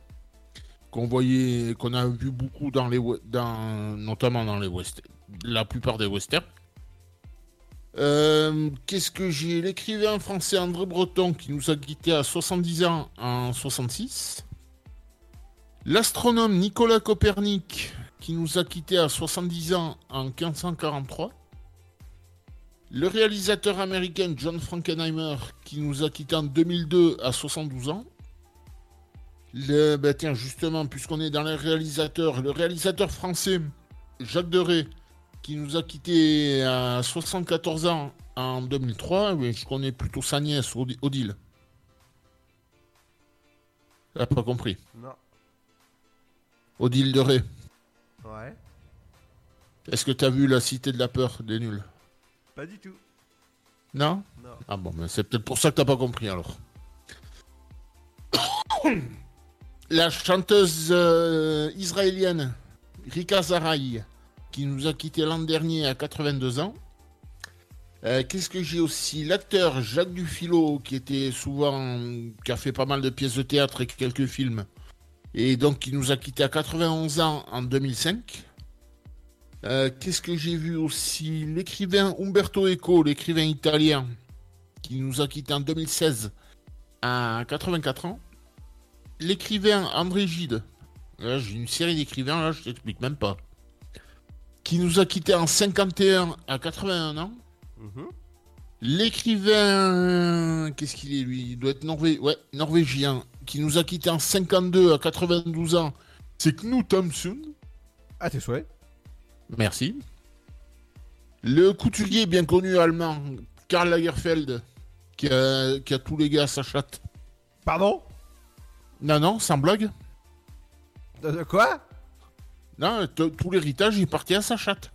qu'on voyait, qu'on a vu beaucoup dans les, dans, notamment dans les west, la plupart des westerns. Euh, Qu'est-ce que j'ai L'écrivain français André Breton, qui nous a quitté à 70 ans en 66. L'astronome Nicolas Copernic, qui nous a quitté à 70 ans en 1543. Le réalisateur américain John Frankenheimer, qui nous a quitté en 2002 à 72 ans. Le, bah tiens, justement, puisqu'on est dans les réalisateurs, le réalisateur français Jacques Deray, qui nous a quitté à 74 ans en 2003. Oui, je connais plutôt sa nièce, Odi- Odile. T'as pas compris. Non. Odile Deray. Ouais. Est-ce que t'as vu La Cité de la Peur des nuls? Pas du tout. Non? Non. Ah bon, mais c'est peut-être pour ça que t'as pas compris alors. La chanteuse euh, israélienne Rika Zaraï, qui nous a quitté l'an dernier à 82 ans. Euh, Qu'est-ce que j'ai aussi? L'acteur Jacques Dufilo, qui était souvent. qui a fait pas mal de pièces de théâtre et quelques films. Et donc qui nous a quitté à 91 ans en 2005. Euh, Qu'est-ce que j'ai vu aussi? L'écrivain Umberto Eco, l'écrivain italien, qui nous a quitté en 2016 à 84 ans. L'écrivain André Gide, j'ai une série d'écrivains, là je t'explique même pas, qui nous a quitté en 51 à 81 ans. Mhm. L'écrivain, qu'est-ce qu'il est lui? Il doit être norvé... ouais, norvégien, qui nous a quitté en 52 à 92 ans. C'est Knut Hamsun. Ah, t'es chouette. Merci. Le couturier bien connu allemand, Karl Lagerfeld, qui a, qui a tous les gars à sa chatte. Pardon? Non, non, sans blague. De, de quoi? Non, tout l'héritage est parti à sa chatte.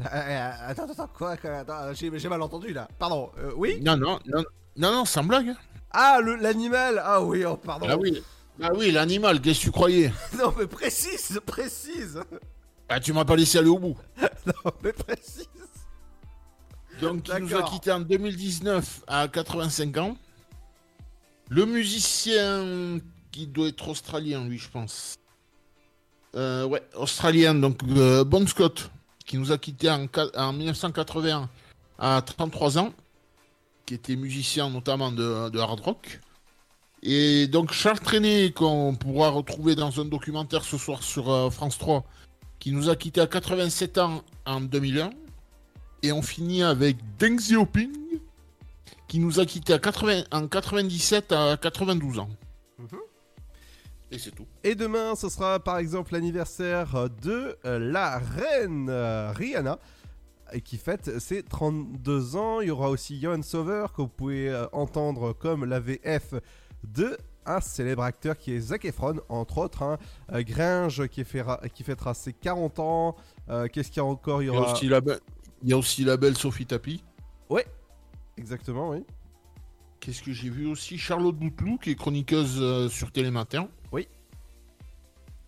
Euh, euh, Attends, attends, quoi, quoi, attends, J'ai mal entendu là. Pardon, euh, oui? Non, non, non, non, non, sans blague. Ah, le- l'animal Ah oui, oh, pardon. Ah oui, ah oui, l'animal, qu'est-ce que tu croyais? Non, mais précise, précise Ah, tu m'as pas laissé aller au bout. Non, mais précise Donc, il nous a quitté en 2019 à 85 ans. Le musicien qui doit être australien, lui, je pense. Euh, ouais, australien, donc euh, Bon Scott, qui nous a quitté en, qua- en 1981 à 33 ans, qui était musicien notamment de, hard rock. Et donc Charles Trenet, qu'on pourra retrouver dans un documentaire ce soir sur euh, France 3, qui nous a quitté à 87 ans en 2001. Et on finit avec Deng Xiaoping, qui nous a quitté à 80 en 97 à 92 ans. Et c'est tout. Et demain, ce sera par exemple l'anniversaire de euh, la reine euh, Rihanna, et qui fête ses 32 ans. Il y aura aussi Johan Sauveur, que vous pouvez euh, entendre comme la VF de un célèbre acteur qui est Zac Efron, entre autres. hein. Euh, Gringe, qui, fera- qui fêtera ses 40 ans. Euh, Qu'est-ce qu'il y a encore? Il y aura... aussi la be- il y a aussi la belle Sophie Tapi. Ouais, exactement, oui. Qu'est-ce que j'ai vu aussi? Charlotte Bouteloup, qui est chroniqueuse euh, sur Télématin. Oui.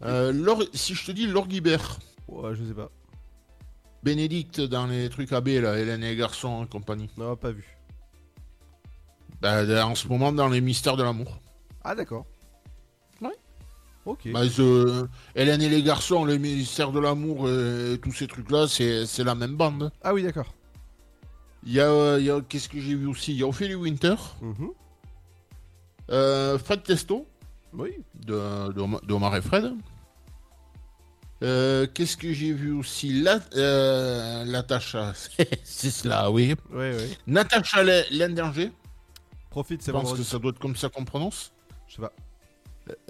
Euh, Laure- si je te dis Laure Guibert. Ouais, je sais pas. Bénédicte dans les trucs AB, là, Hélène et les garçons et compagnie. Non, pas vu. Bah, en ce moment, dans les mystères de l'amour. Ah, d'accord. Ouais. Ok. Bah, euh, Hélène et les garçons, les mystères de l'amour et tous ces trucs-là, c'est c'est la même bande. Ah oui, d'accord. Il y a, euh, il y a- qu'est-ce que j'ai vu aussi? Il y a Ophélie Winter, Mhm. euh, Fred Testo, Oui. de, de, Oma- de Omar et Fred. Euh, qu'est-ce que j'ai vu aussi? La, euh, Natacha, c'est cela, oui. Oui, oui. Natacha Le- Lendinger, Profite, je c'est pense vendredi. que ça doit être comme ça qu'on prononce. Je sais pas.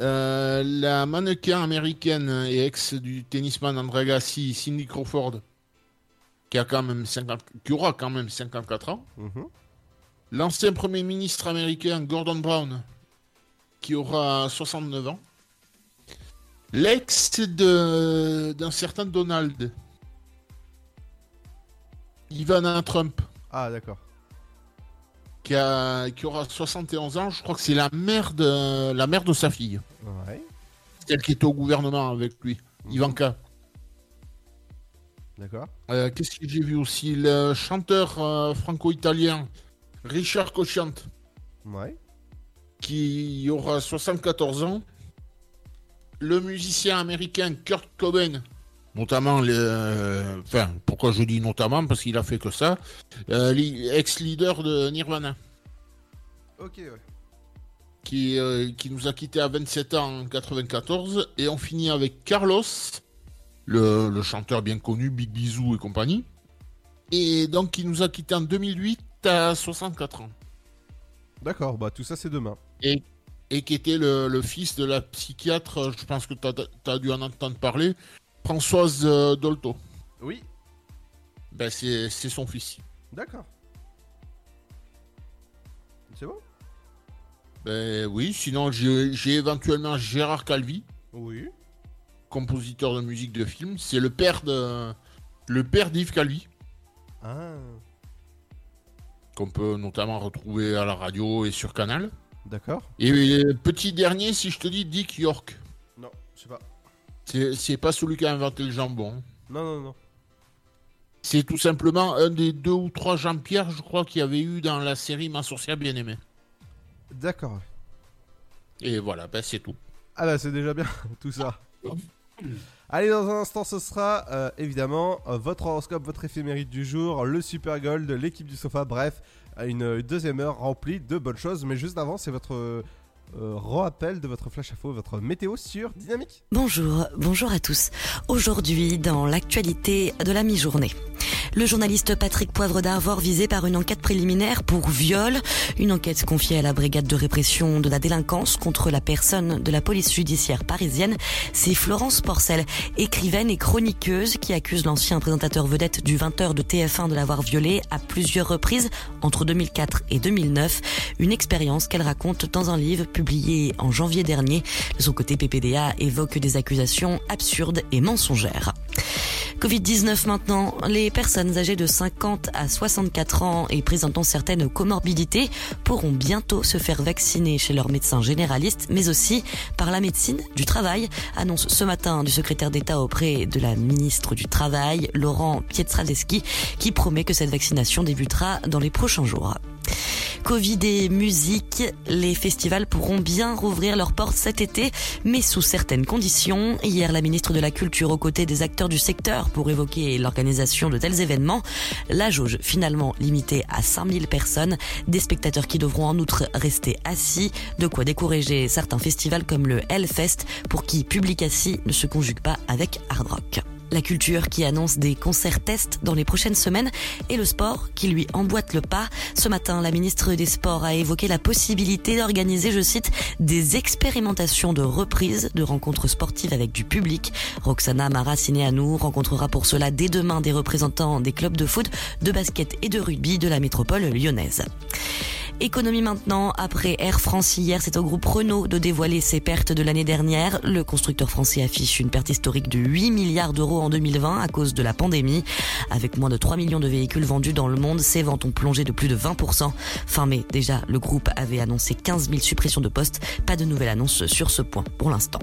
Euh, la mannequin américaine et ex du tennisman André Agassi, Cindy Crawford, qui, a quand même 50, qui aura quand même 54 ans. Mhm. L'ancien Premier ministre américain Gordon Brown, qui aura 69 ans. L'ex de- d'un certain Donald, Ivana Trump, Ah, d'accord. qui, a, qui aura 71 ans. Je crois que c'est la mère de, la mère de sa fille. Ouais. Celle qui était au gouvernement avec lui, Ivanka. D'accord. Euh, Qu'est-ce que j'ai vu aussi? Le chanteur euh, franco-italien Richard Cochant, Ouais. qui aura 74 ans. Le musicien américain Kurt Cobain, notamment, les, euh, enfin, pourquoi je dis notamment? Parce qu'il a fait que ça. Ex-leader de Nirvana, Ok, ouais. qui, qui nous a quittés à 27 ans en 94. Et on finit avec Carlos, le, le chanteur bien connu, Big Bisou et compagnie. Et donc, qui nous a quittés en 2008 à 64 ans. D'accord, bah tout ça c'est demain. et, et qui était le, le fils de la psychiatre, je pense que tu as, dû en entendre parler, Françoise euh, Dolto. Oui. Ben, c'est son fils. D'accord. C'est bon? Ben oui, sinon j'ai j'ai éventuellement Gérard Calvi, Oui. Compositeur de musique de film. C'est le père de le père d'Yves Calvi, Ah, qu'on peut notamment retrouver à la radio et sur Canal. d'accord. Et euh, petit dernier, si je te dis Dick York, Non, je sais pas. c'est pas celui qui a inventé le jambon. Non, non, non. C'est tout simplement un des deux ou trois Jean-Pierre, je crois, qu'il y avait eu dans la série Ma sorcière bien-aimée. D'accord. Et voilà, ben c'est tout. Ah bah c'est déjà bien, tout ça. Allez, dans un instant, ce sera euh, évidemment euh, votre horoscope, votre éphéméride du jour, le Super Gold, l'équipe du sofa, bref, une, deuxième heure remplie de bonnes choses. Mais juste avant, c'est votre euh, rappel de votre flash info, votre météo sur Dynamique. Bonjour, bonjour à tous. Aujourd'hui, dans l'actualité de la mi-journée. Le journaliste Patrick Poivre d'Arvor visé par une enquête préliminaire pour viol, une enquête confiée à la brigade de répression de la délinquance contre la personne de la police judiciaire parisienne. C'est Florence Porcel, écrivaine et chroniqueuse qui accuse l'ancien présentateur vedette du 20h de TF1 de l'avoir violé à plusieurs reprises entre 2004 et 2009, une expérience qu'elle raconte dans un livre publié en janvier dernier. De son côté, PPDA évoque des accusations absurdes et mensongères. Covid-19 maintenant, les personnes âgées de 50 à 64 ans et présentant certaines comorbidités pourront bientôt se faire vacciner chez leur médecin généraliste, mais aussi par la médecine du travail, annonce ce matin du secrétaire d'État auprès de la ministre du Travail, Laurent Pietraszewski, qui promet que cette vaccination débutera dans les prochains jours. Covid et musique, les festivals pourront bien rouvrir leurs portes cet été, mais sous certaines conditions. Hier, la ministre de la Culture, aux côtés des acteurs du secteur pour évoquer l'organisation de tels événements, la jauge finalement limitée à 5000 personnes, des spectateurs qui devront en outre rester assis, de quoi décourager certains festivals comme le Hellfest, pour qui public assis ne se conjugue pas avec hard rock. La culture qui annonce des concerts tests dans les prochaines semaines et le sport qui lui emboîte le pas. Ce matin, la ministre des Sports a évoqué la possibilité d'organiser, je cite, des expérimentations de reprise de rencontres sportives avec du public. Roxana Maracineanu rencontrera pour cela dès demain des représentants des clubs de foot, de basket et de rugby de la métropole lyonnaise. Économie maintenant, après Air France hier, c'est au groupe Renault de dévoiler ses pertes de l'année dernière. Le constructeur français affiche une perte historique de 8 milliards d'euros en 2020 à cause de la pandémie. Avec moins de 3 millions de véhicules vendus dans le monde, ses ventes ont plongé de plus de 20%. Fin mai, déjà, le groupe avait annoncé 15 000 suppressions de postes. Pas de nouvelle annonce sur ce point pour l'instant.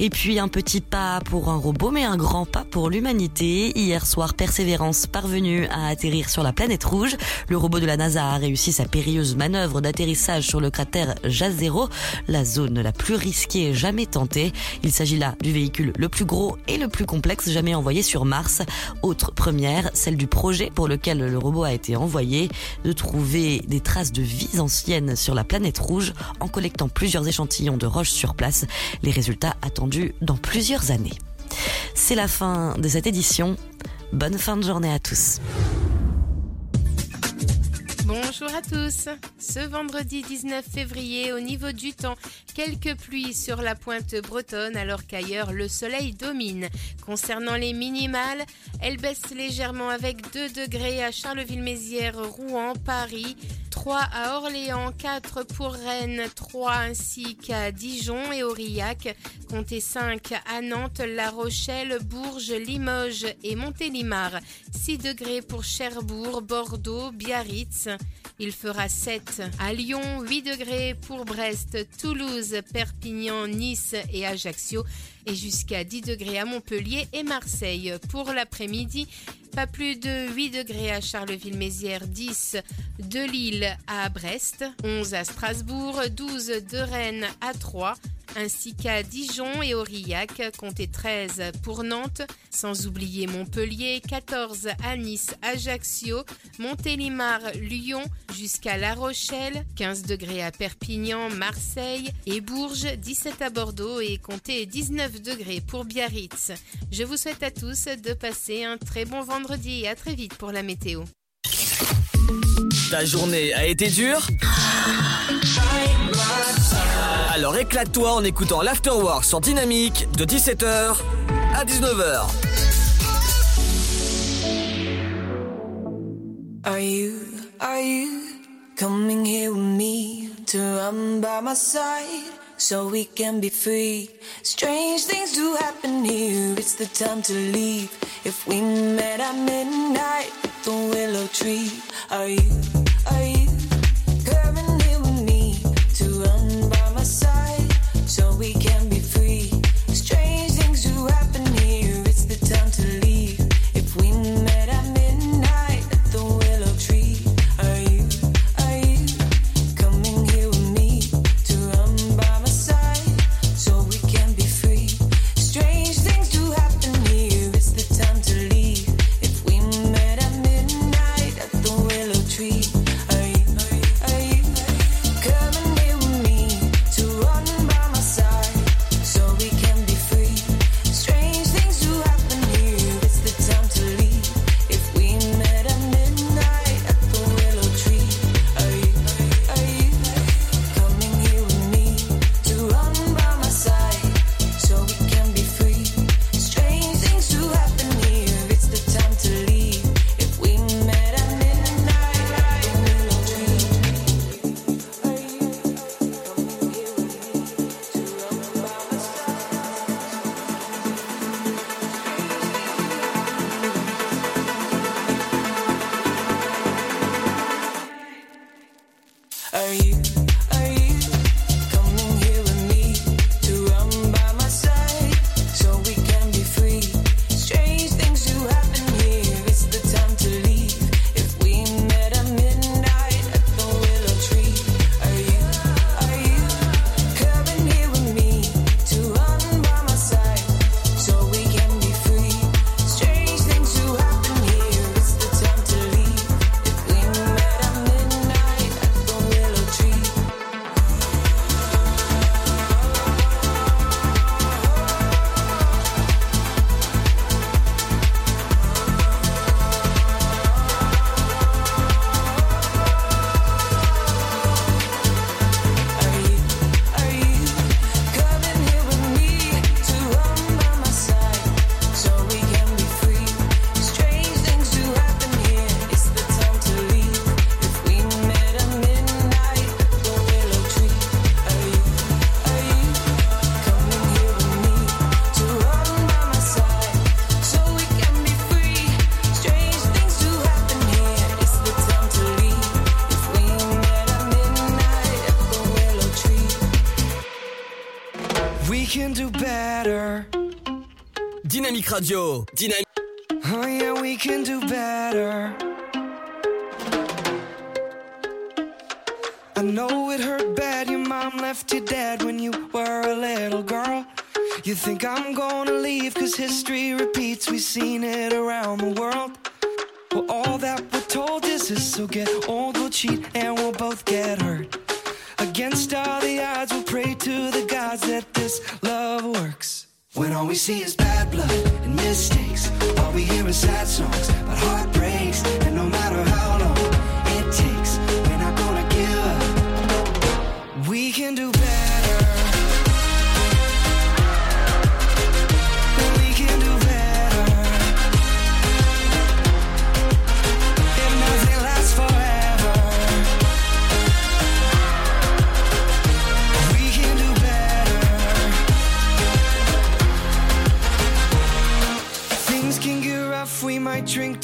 Et puis un petit pas pour un robot, mais un grand pas pour l'humanité. Hier soir, Persévérance parvenu à atterrir sur la planète rouge. Le robot de la NASA a réussi sa périlleuse manœuvre d'atterrissage sur le cratère Jazero, la zone la plus risquée jamais tentée. Il s'agit là du véhicule le plus gros et le plus complexe jamais envoyé sur Mars. Autre première, celle du projet pour lequel le robot a été envoyé, de trouver des traces de vies anciennes sur la planète rouge en collectant plusieurs échantillons de roches sur place. Les résultats attendus dans plusieurs années. C'est la fin de cette édition. Bonne fin de journée à tous. Bonjour à tous. Ce vendredi 19 février, au niveau du temps, quelques pluies sur la pointe bretonne alors qu'ailleurs le soleil domine. Concernant les minimales, elles baissent légèrement avec 2 degrés à Charleville-Mézières, Rouen, Paris, 3 à Orléans, 4 pour Rennes, 3 ainsi qu'à Dijon et Aurillac, comptez 5 à Nantes, La Rochelle, Bourges, Limoges et Montélimar, 6 degrés pour Cherbourg, Bordeaux, Biarritz. Il fera 7 à Lyon, 8 degrés pour Brest, Toulouse, Perpignan, Nice et Ajaccio et jusqu'à 10 degrés à Montpellier et Marseille. Pour l'après-midi, Pas plus de 8 degrés à Charleville-Mézières, 10 de Lille à Brest, 11 à Strasbourg, 12 de Rennes à Troyes, ainsi qu'à Dijon et Aurillac, comptez 13 pour Nantes, sans oublier Montpellier, 14 à Nice, Ajaccio, Montélimar, Lyon, jusqu'à La Rochelle, 15 degrés à Perpignan, Marseille et Bourges, 17 à Bordeaux et comptez 19 degrés pour Biarritz. Je vous souhaite à tous de passer un très bon vendredi et à très vite pour la météo. Ta journée a été dure Alors éclate-toi en écoutant l'Afterwork sur Dynamique de 17h à 19h. Are you, are you coming here with me to run by my side? So we can be free? Strange things do happen here, it's the time to leave. If we met at midnight the willow tree, are you We can do better. Dynamique Radio. Dynamique. Oh yeah, we can do better. I know it hurt bad. Your mom left you dead when you were a little girl. You think I'm gonna leave cause history repeats. We've seen it around the world. Well, all that we're told is this. So get old, we'll cheat, and we'll both get hurt. Against all the odds, we'll pray to the gods that this love works. When all we see is bad blood and mistakes, all we hear is sad songs about heartbreaks. And no matter how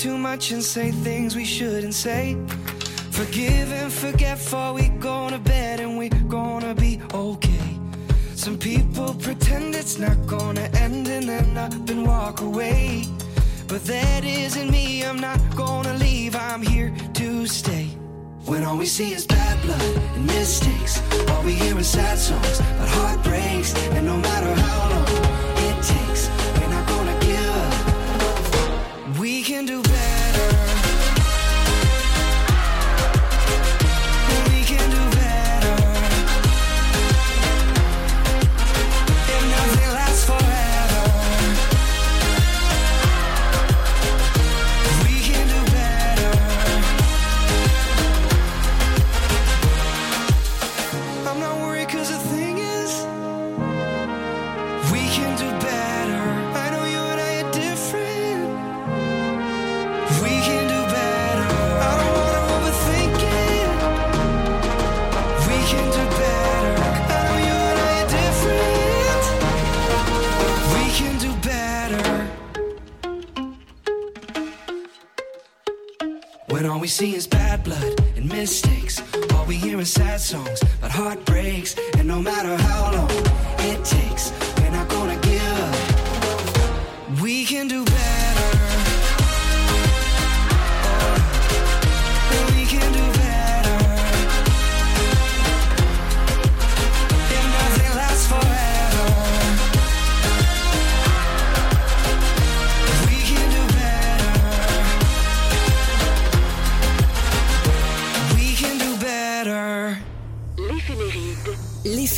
too much and say things we shouldn't say. Forgive and forget, for we going to bed and we gonna be okay. Some people pretend it's not gonna end and then up and walk away. But that isn't me, I'm not gonna leave, I'm here to stay. When all we see is bad blood and mistakes, all we hear is sad songs about heartbreaks, and no matter how long. we can do better. see is bad blood and mistakes. All we hear is sad songs about heartbreaks. And no matter how long it takes, we're not gonna give up. We can do better.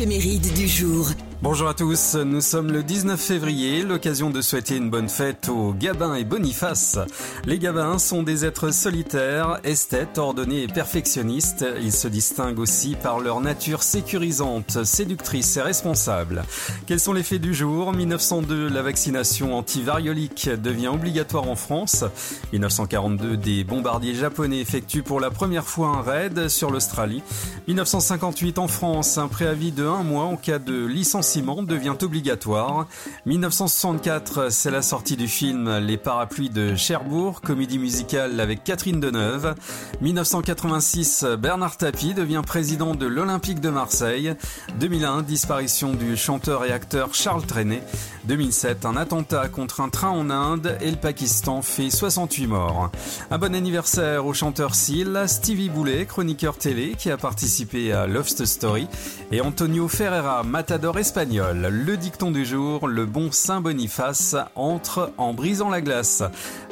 l'éphéméride du jour. Bonjour à tous, nous sommes le 19 février, l'occasion de souhaiter une bonne fête aux Gabins et Boniface. Les Gabins sont des êtres solitaires, esthètes, ordonnés et perfectionnistes. Ils se distinguent aussi par leur nature sécurisante, séductrice et responsable. Quels sont les faits du jour? 1902, la vaccination antivariolique devient obligatoire en France. 1942, des bombardiers japonais effectuent pour la première fois un raid sur l'Australie. 1958, en France, un préavis de un mois en cas de licenciement devient obligatoire. 1964, c'est la sortie du film Les parapluies de Cherbourg, comédie musicale avec Catherine Deneuve. 1986, Bernard Tapie devient président de l'Olympique de Marseille. 2001, disparition du chanteur et acteur Charles Trenet. 2007, un attentat contre un train en Inde et le Pakistan fait 68 morts. Un bon anniversaire au chanteur Seal, Stevie Boulet, chroniqueur télé qui a participé à Love Story et Antonio Ferreira, matador espagnol le dicton du jour, le bon Saint Boniface entre en brisant la glace.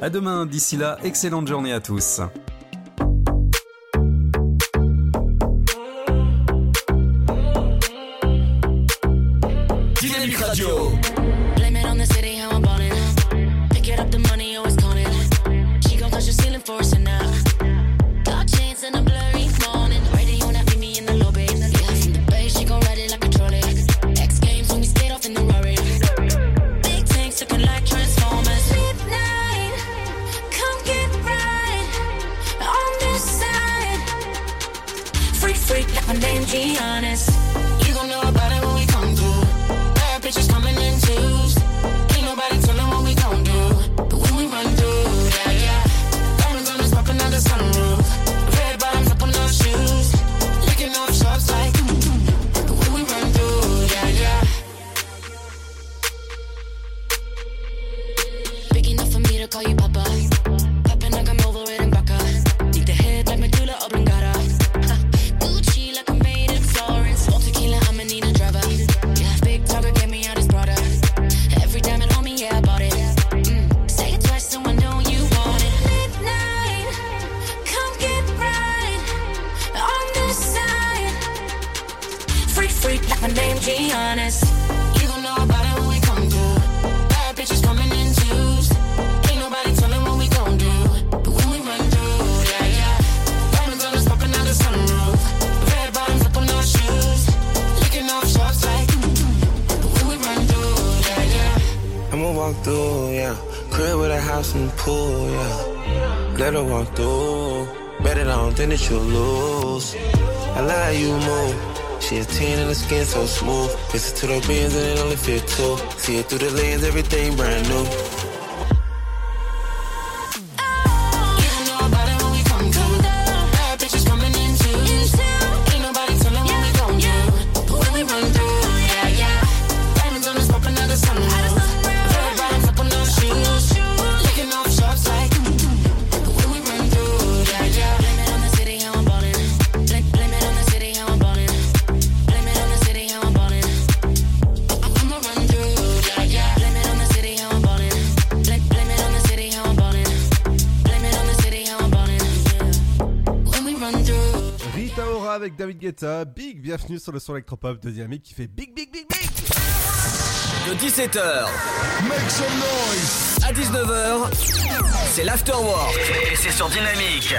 À demain, d'ici là, excellente journée à tous. to the beat. Bienvenue sur le son électropop de Dynamique qui fait Big Big Big Big. De 17h à 19h, c'est l'afterwork. Et c'est sur Dynamique.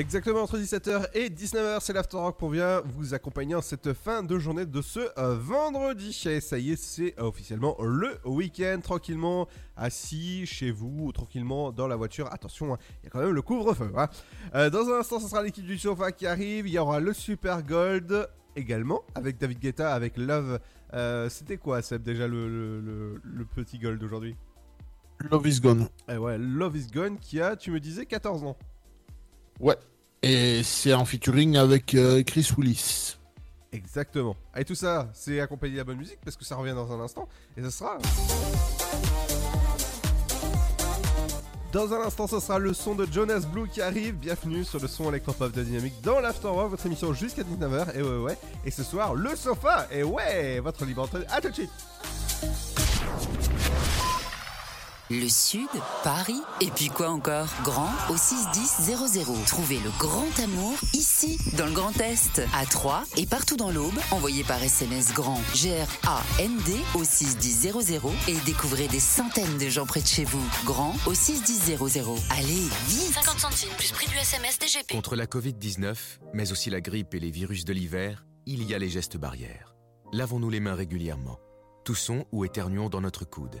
Exactement entre 17h et 19h, c'est l'Afterrock pour bien vous accompagner en cette fin de journée de ce euh, vendredi. Et ça y est, c'est euh, officiellement le week-end, tranquillement assis chez vous, ou tranquillement dans la voiture. Attention, hein, il y a quand même le couvre-feu. hein. Euh, dans un instant, ce sera l'équipe du sofa qui arrive. Il y aura le Super Gold également, avec David Guetta, avec Love. Euh, C'était quoi, Seb, déjà le, le- le- le petit Gold d'aujourd'hui? Love is Gone. Eh ouais, Love is Gone qui a, tu me disais, 14 ans. Ouais. Et c'est en featuring avec euh, Chris Willis. Exactement. Et tout ça, c'est accompagné de la bonne musique parce que ça revient dans un instant. Et ce sera. Dans un instant, ce sera le son de Jonas Blue qui arrive. Bienvenue sur le son électropop de Dynamique dans l'Afterwork, votre émission jusqu'à 19h. Et ouais, ouais. Et ce soir, le sofa. Et ouais, votre libre antenne. À tout de suite. Le Sud, Paris, et puis quoi encore? Grand au 61000. Trouvez le grand amour ici, dans le Grand Est, à Troyes et partout dans l'Aube. Envoyez par SMS grand G-R-A-N-D au 61000 et découvrez des centaines de gens près de chez vous. Grand au 61000. Allez, vite 50 centimes plus prix du SMS DGP. Contre la Covid-19, mais aussi la grippe et les virus de l'hiver, il y a les gestes barrières. Lavons-nous les mains régulièrement. Toussons ou éternuons dans notre coude.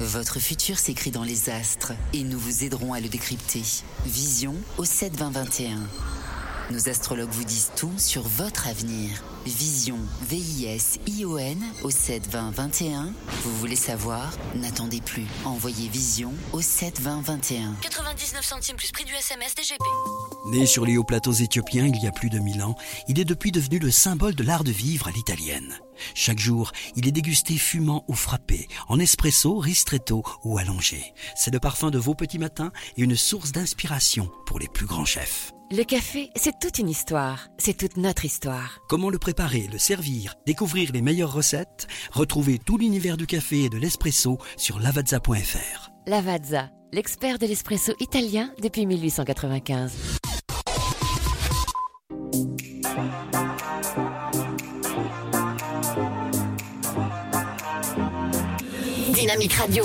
Votre futur s'écrit dans les astres et nous vous aiderons à le décrypter. Vision au 7 20 21. Nos astrologues vous disent tout sur votre avenir. Vision, V-I-S-I-O-N au 7 20 21. Vous voulez savoir? N'attendez plus. Envoyez Vision au 7 20 21. 99 centimes plus prix du SMS DGP. Né sur les hauts plateaux éthiopiens il y a plus de mille ans, il est depuis devenu le symbole de l'art de vivre à l'italienne. Chaque jour, il est dégusté fumant ou frappé, en espresso, ristretto ou allongé. C'est le parfum de vos petits matins et une source d'inspiration pour les plus grands chefs. Le café, c'est toute une histoire. C'est toute notre histoire. Comment le préparer, le servir, découvrir les meilleures recettes? Retrouvez tout l'univers du café et de l'espresso sur lavazza.fr. Lavazza, l'expert de l'espresso italien depuis 1895. Dynamique Radio.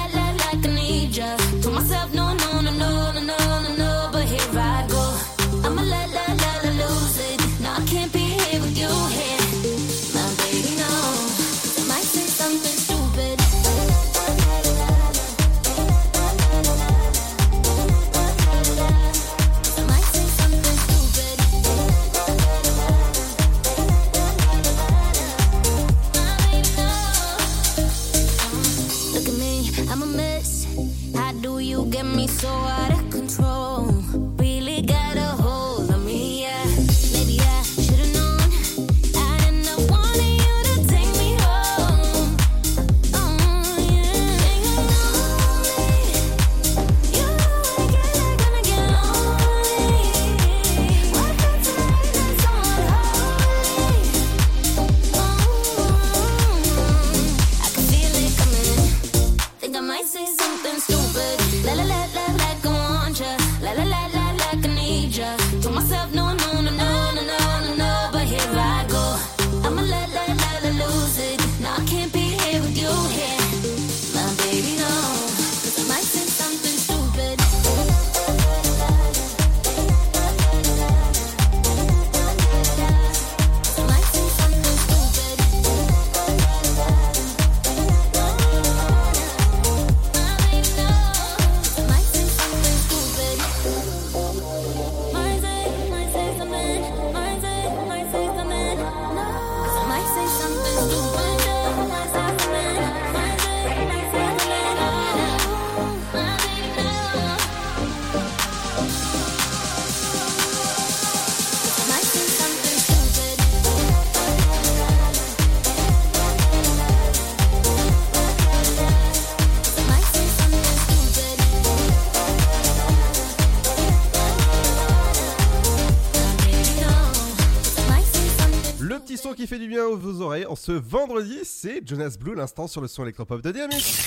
en ce vendredi, c'est Jonas Blue, l'instant sur le son électropop de Dynamique.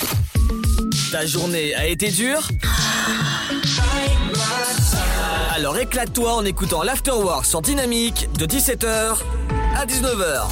Ta journée a été dure Alors éclate-toi en écoutant l'Afterwork sur Dynamique de 17h à 19h.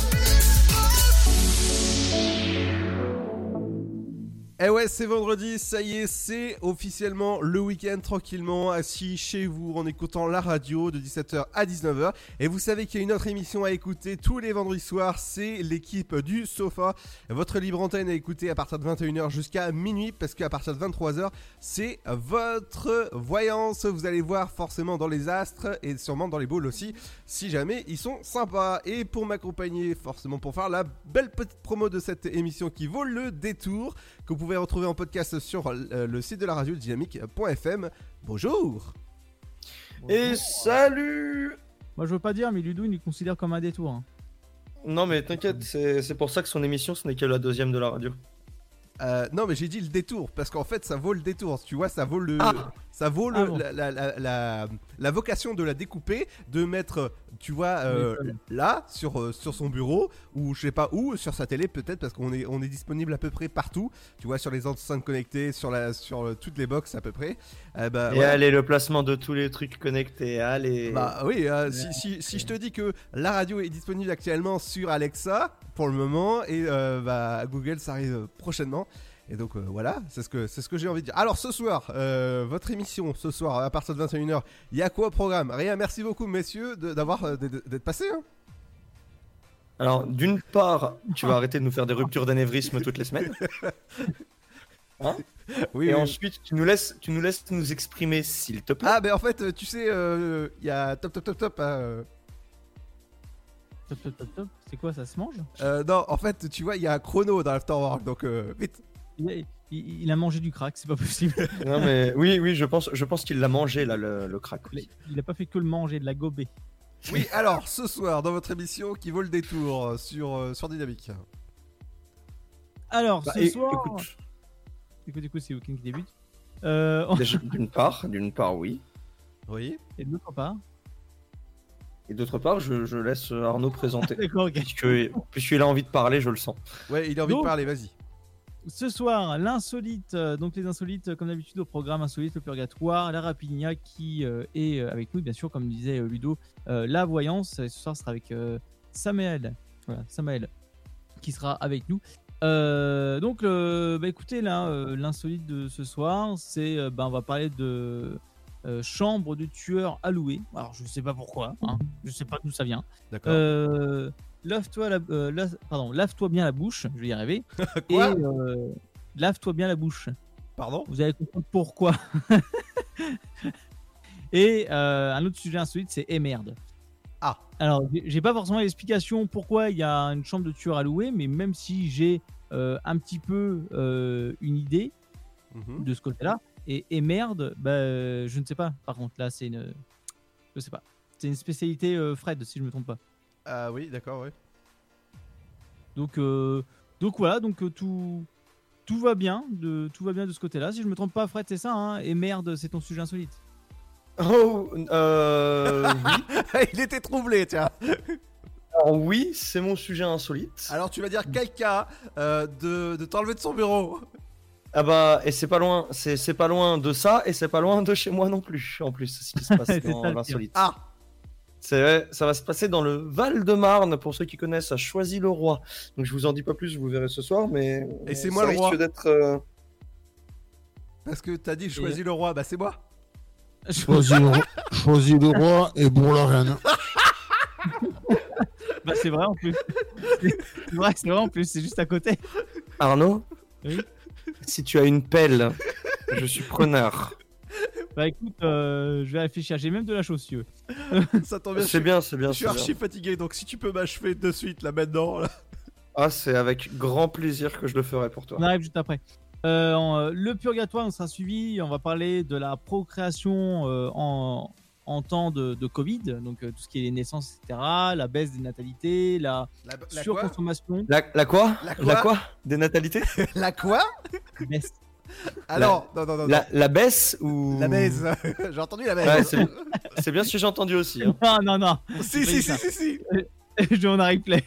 Eh c'est vendredi, ça y est, c'est officiellement le week-end tranquillement, assis chez vous en écoutant la radio de 17h à 19h. Et vous savez qu'il y a une autre émission à écouter tous les vendredis soirs, c'est l'équipe du sofa. Votre libre antenne à écouter à partir de 21h jusqu'à minuit, parce qu'à partir de 23h, c'est votre voyance. Vous allez voir forcément dans les astres et sûrement dans les boules aussi, si jamais ils sont sympas. Et pour m'accompagner, forcément pour faire la belle petite promo de cette émission qui vaut le détour, que vous pouvez retrouver en podcast sur euh, le site de la radio dynamique.fm. Bonjour Et salut Moi, je veux pas dire, mais Ludo, il nous considère comme un détour. hein. Non mais t'inquiète, c'est c'est pour ça que son émission ce n'est que la deuxième de la radio. Euh, non mais j'ai dit le détour parce qu'en fait ça vaut le détour tu vois ça vaut le Ah. ça vaut le, Ah bon. la, la, la, la- la vocation de la découper de mettre tu vois euh, là sur euh, sur son bureau ou je sais pas où sur sa télé peut-être parce qu'on est on est disponible à peu près partout tu vois sur les enceintes connectées sur la sur toutes les box à peu près Eh bah, Et allez, le placement de tous les trucs connectés, allez. Bah oui, euh, si, si, si je te dis que la radio est disponible actuellement sur Alexa pour le moment et euh, bah, Google ça arrive euh, prochainement. Et donc euh, voilà, c'est ce que c'est ce que j'ai envie de dire. Alors ce soir, euh, votre émission ce soir à partir de 21h, il y a quoi au programme? Rien, merci beaucoup messieurs de- d'avoir d'être d'être passés. hein. Alors, d'une part, tu vas arrêter de nous faire des ruptures d'anévrisme toutes les semaines. Hein Oui, Et oui. ensuite, tu nous laisses, tu nous laisses nous exprimer, s'il te plaît. Ah ben en fait, euh, tu sais, euh, il y a top top top top. hein, euh, Top, top, top, top. C'est quoi, ça se mange? Euh, non, en fait, tu vois, il y a un chrono dans l'Afterwork, donc euh, vite. il a, il- il a mangé du crack, c'est pas possible. Non mais oui, oui, je pense, je pense qu'il l'a mangé là, le, le crack. Il a- Il a pas fait que le manger, de la gober. Oui, alors ce soir dans votre émission qui vaut le détour sur euh, sur Dynamique. Alors, Bah, ce soir. écoute. Écoute, écoute, c'est Woking qui débute. Euh, on- D'une part, d'une part, oui. Oui. Et d'autre part. Et d'autre part, je, je laisse Arnaud présenter. D'accord, ok. Puisque, puisqu'il a envie de parler, je le sens. Ouais, il a envie Donc- de parler, vas-y. Ce soir, l'insolite, euh, donc les insolites, euh, comme d'habitude, au programme insolite, le purgatoire, la rapigna qui euh, est euh, avec nous, bien sûr, comme disait euh, Ludo, euh, la voyance. Et ce soir, ce sera avec euh, Samael, voilà, Samael, qui sera avec nous. Euh, donc, le- bah, écoutez, là, euh, l'insolite de ce soir, c'est, euh, bah, on va parler de euh, chambre de tueur alloué. Alors, je sais pas pourquoi, hein, je sais pas d'où ça vient. D'accord. Euh, lave-toi la, euh, pardon, lave-toi bien la bouche, je vais y arriver. Quoi? Et euh, lave-toi bien la bouche. Pardon? Vous allez comprendre pourquoi. Et euh, un autre sujet insolite, c'est et merde. Ah. Alors, j'ai- pas forcément l'explication pourquoi il y a une chambre de tueur à louer, mais même si j'ai euh, un petit peu euh, une idée Mhm. de ce côté-là, Et, et merde, bah, euh, je ne sais pas. Par contre, là, c'est une. Je sais pas. C'est une spécialité euh, Fred, si je me trompe pas. Ah oui, d'accord, ouais. Donc, donc voilà, donc tout, tout va bien, de, tout va bien de ce côté-là. Si je me trompe pas, Fred, c'est ça. Hein? Et merde, c'est ton sujet insolite. Oh, euh, oui. Il était troublé, tiens. Alors oui, c'est mon sujet insolite. Alors tu vas dire quelqu'un euh, de, de t'enlever de son bureau. Ah bah, et c'est pas loin, c'est c'est pas loin de ça, et c'est pas loin de chez moi non plus, en plus, ce qui se passe C'est dans ça, l'insolite. Ah C'est, ça va se passer dans le Val-de-Marne, pour ceux qui connaissent, à Choisy-le-Roi. Donc je vous en dis pas plus, vous verrez ce soir, mais... Et c'est ça moi le risque roi. d'être... euh, Parce que t'as dit choisis le roi, bah c'est moi. Choisis le, roi- choisis le roi et bourre la reine. Bah, c'est vrai en plus. c'est vrai, c'est vrai en plus, c'est juste à côté. Arnaud Oui. Si tu as une pelle, je suis preneur. Bah écoute, euh, je vais réfléchir. J'ai même de la chaussure. Ça tombe bien. C'est bien, c'est bien, Je suis c'est archi bien. fatigué, donc si tu peux m'achever de suite là maintenant. Là. Ah, c'est avec grand plaisir que je le ferai pour toi. On arrive juste après. Euh, en, euh, le purgatoire, on sera suivi. On va parler de la procréation euh, en, en temps de, de Covid, donc euh, tout ce qui est les naissances, etc., la baisse des natalités, la, La, la surconsommation. La, la quoi La quoi Des natalités La quoi baisse. Alors, non, non, non. la, non. la baisse ou... La baise. J'ai entendu la. Ouais, c'est, c'est bien ce que j'ai entendu aussi. hein. Non, non, non. si, si, si, si, si. Je vais en a replay.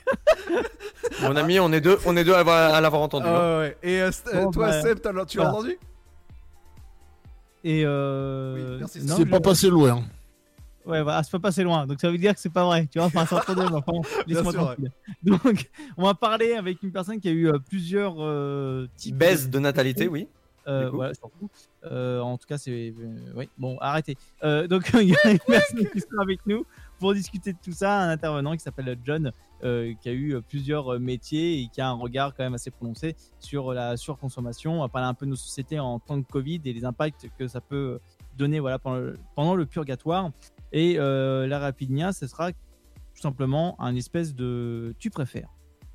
Mon ami, on est deux, on est deux à, avoir- à l'avoir entendu. Ah hein. ouais. Et euh, euh, Bon, toi, bah, Seb, t'as- tu l'as voilà. entendu Et euh... Oui, merci, non, C'est je- pas passé loin. Ouais, voilà, c'est pas passé loin, donc ça veut dire que c'est pas vrai. Tu vois, enfin, c'est deux, mais enfin, laisse-moi sûr, tranquille. Donc, on va parler avec une personne qui a eu euh, plusieurs euh, types Baisse de natalité, oui. Euh, Du coup. voilà, surtout. Euh, en tout cas, c'est. euh, oui, bon, arrêtez. Euh, donc, il y a une personne qui sera avec nous pour discuter de tout ça, un intervenant qui s'appelle John, euh, qui a eu euh, plusieurs euh, métiers et qui a un regard quand même assez prononcé sur la surconsommation. On va parler un peu de nos sociétés en temps de Covid et les impacts que ça peut donner voilà, pendant, le, pendant le purgatoire. Et euh, la Rapidia, ce sera tout simplement un espèce de tu préfères,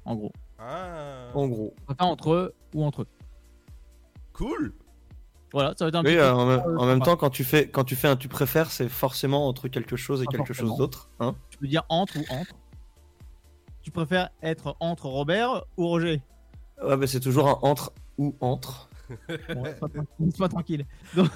en gros. Ah. En gros. Préfères entre eux ou entre eux. Cool. Voilà, ça va être un Oui, petit euh, peu- en, même- euh, en même sympa. temps, quand tu fais, quand tu fais un tu préfères, c'est forcément entre quelque chose et Pas quelque chose d'autre. Hein Tu peux dire entre ou entre? Tu préfères être entre Robert ou Roger? Ouais, mais c'est toujours un entre ou entre. Bon, sois tranquille- Sois tranquille. Donc,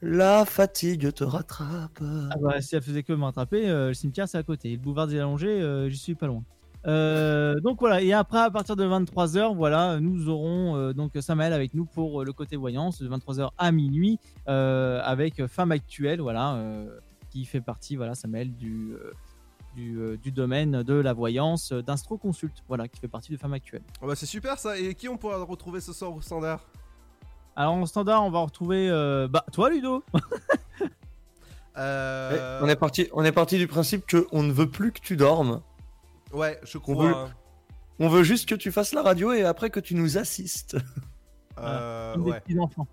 La fatigue te rattrape. ah bah, si elle faisait que me rattraper, euh, le cimetière c'est à côté. Le boulevard des Allongés, euh, j'y suis pas loin. Euh, donc voilà, et après à partir de 23h, voilà, nous aurons euh, donc Samael avec nous pour euh, le côté voyance de 23h à minuit euh, avec Femme Actuelle, voilà, euh, qui fait partie, voilà, Samael du, du, du domaine de la voyance d'Instro Consult, voilà, qui fait partie de Femme Actuelle. Oh, bah, c'est super ça. Et qui on pourra retrouver ce soir au standard? Alors en standard, on va retrouver euh, bah toi Ludo. Euh, Eh, On est parti, on est parti du principe que on ne veut plus que tu dormes. Ouais, je On crois. veut, hein. on veut juste que tu fasses la radio et après que tu nous assistes. Euh, comme des ouais. petits enfants.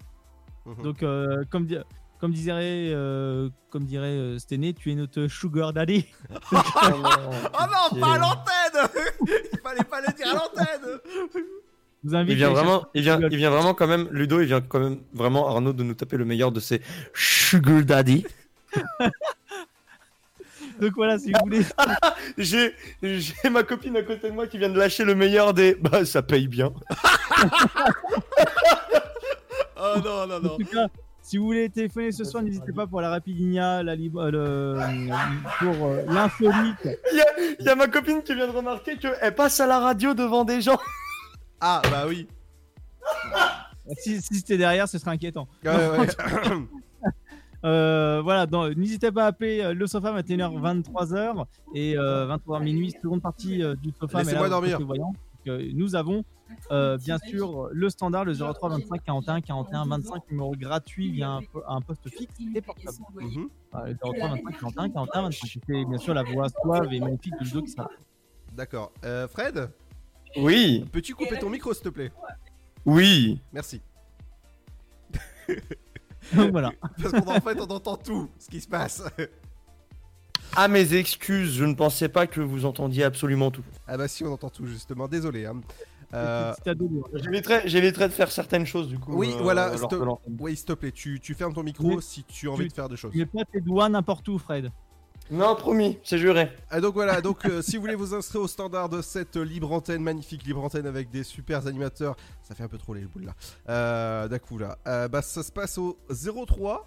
Mhm. Donc euh, comme di- comme dirait euh, comme dirait euh, Stené, tu es notre sugar daddy. Oh non, pas à l'antenne Il fallait pas le dire à l'antenne Il vient vraiment, il vient, il vient vraiment quand même, Ludo, il vient quand même vraiment Arnaud de nous taper le meilleur de ses sugar daddy. Donc voilà, si vous voulez. J'ai, j'ai ma copine à côté de moi qui vient de lâcher le meilleur des. Bah, ça paye bien. Oh non, non, En non. tout cas, si vous voulez téléphoner ce soir, n'hésitez pas pour la Rapidinia, la euh, le- pour euh, l'insolite. Il y a, il y a ma copine qui vient de remarquer qu'elle passe à la radio devant des gens. Ah, bah oui. Si, si c'était derrière, ce serait inquiétant. Ouais, ouais. Euh, voilà, n'hésitez pas à appeler euh, le sofa 21h 23h et euh, 23h minuit, seconde partie euh, du sofa. mais Laissez-moi dormir. voyant. Donc, euh, nous avons euh, bien sûr le standard, le 03 25 41 41 25, numéro gratuit via un, un poste fixe et portable. Mhm. Voilà, le 03 25 41 41 25. C'est bien sûr la voix suave et magnifique de Ludo qui sera. D'accord. Euh, Fred? Oui, Peux-tu couper ton micro, s'il te plaît? Oui. Merci. Donc voilà. Parce qu'en fait, on entend tout ce qui se passe. À mes excuses, je ne pensais pas que vous entendiez absolument tout. Ah bah si, on entend tout, justement. Désolé. hein. Euh, C'était à dos lourd. J'éviterai j'éviterai de faire certaines choses du coup. Oui, euh, voilà, s'il te- de l'antenne. oui, s'il te plaît, tu, tu fermes ton micro si tu as envie Tu- de faire des choses. Tu mets pas tes doigts n'importe où, Fred. Non, promis, c'est juré. Ah, donc voilà, donc euh, si vous voulez vous inscrire au standard de cette euh, libre antenne, magnifique libre antenne avec des super animateurs, ça fait un peu trop les boules là, euh, d'un coup là, Euh, bah ça se passe au 03.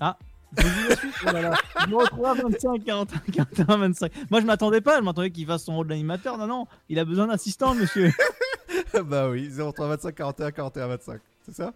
Ah, je vous dis la suite. Oh là là. 03 25 41 41 25. Moi, je m'attendais pas. Je m'attendais qu'il fasse son rôle d'animateur. Non, non, il a besoin d'assistant, monsieur. bah oui, 03 25 41 41 25, c'est ça?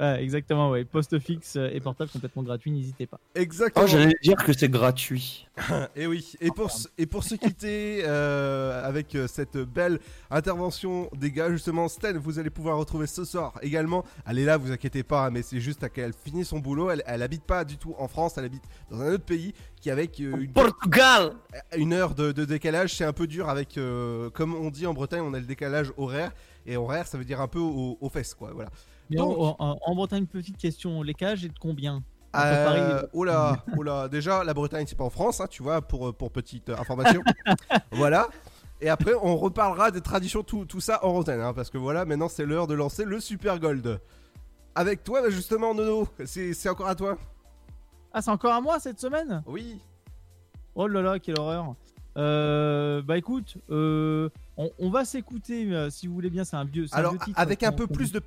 Ouais, exactement, ouais. Poste fixe euh, et portable complètement gratuit, n'hésitez pas. Exactement. Oh, j'allais dire que c'est gratuit. et oui, et pour, se- et pour se quitter euh, avec euh, cette belle intervention des gars, justement, Stan, vous allez pouvoir retrouver ce soir également. Elle est là, vous inquiétez pas, mais c'est juste à qu'elle finit son boulot. Elle, elle habite pas du tout en France, elle habite dans un autre pays qui, avec euh, une, Portugal une heure de, de décalage, c'est un peu dur avec, euh, comme on dit en Bretagne, on a le décalage horaire. Et horaire, ça veut dire un peu aux, aux fesses, quoi. Voilà. Mais Donc- en, en- en Bretagne, petite question les cages est de combien Euh, oh là. Déjà, la Bretagne, c'est pas en France, hein, tu vois, pour, pour petite euh, information. voilà. Et après, on reparlera des traditions, tout, tout ça en antenne, hein, parce que voilà, maintenant, c'est l'heure de lancer le Super Gold. Avec toi, bah, justement, Nono, c'est c'est encore à toi. Ah, c'est encore à moi cette semaine? Oui. Oh là là, quelle horreur. Euh, bah écoute, euh, on, on va s'écouter, euh, si vous voulez bien, c'est un vieux. c'est un Alors, vieux titre, avec un qu'on- peu plus de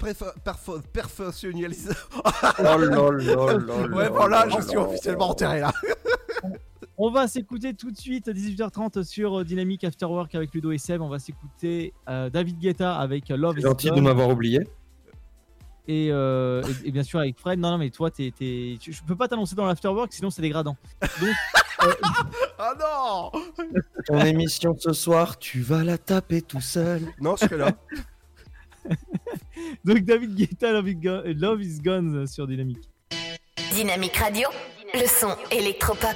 perfectionnalisation. Oh là là là Ouais, là voilà, là je suis officiellement enterré là. On va s'écouter tout de suite à 18h30 sur euh, Dynamic After Work avec Ludo et Seb. On va s'écouter euh, David Guetta avec euh, Love gentil de m'avoir oublié. Et, euh, et, et bien sûr avec Fred. Non, non, mais toi, t'es, t'es- tu- je peux pas t'annoncer dans l'afterwork, sinon c'est dégradant. Donc, Ah non Ton émission ce soir, tu vas la taper tout seul. Non, je serai là. donc David Guetta, Love is Gone, Love is Gone sur Dynamic. Dynamique Radio, le son électropop.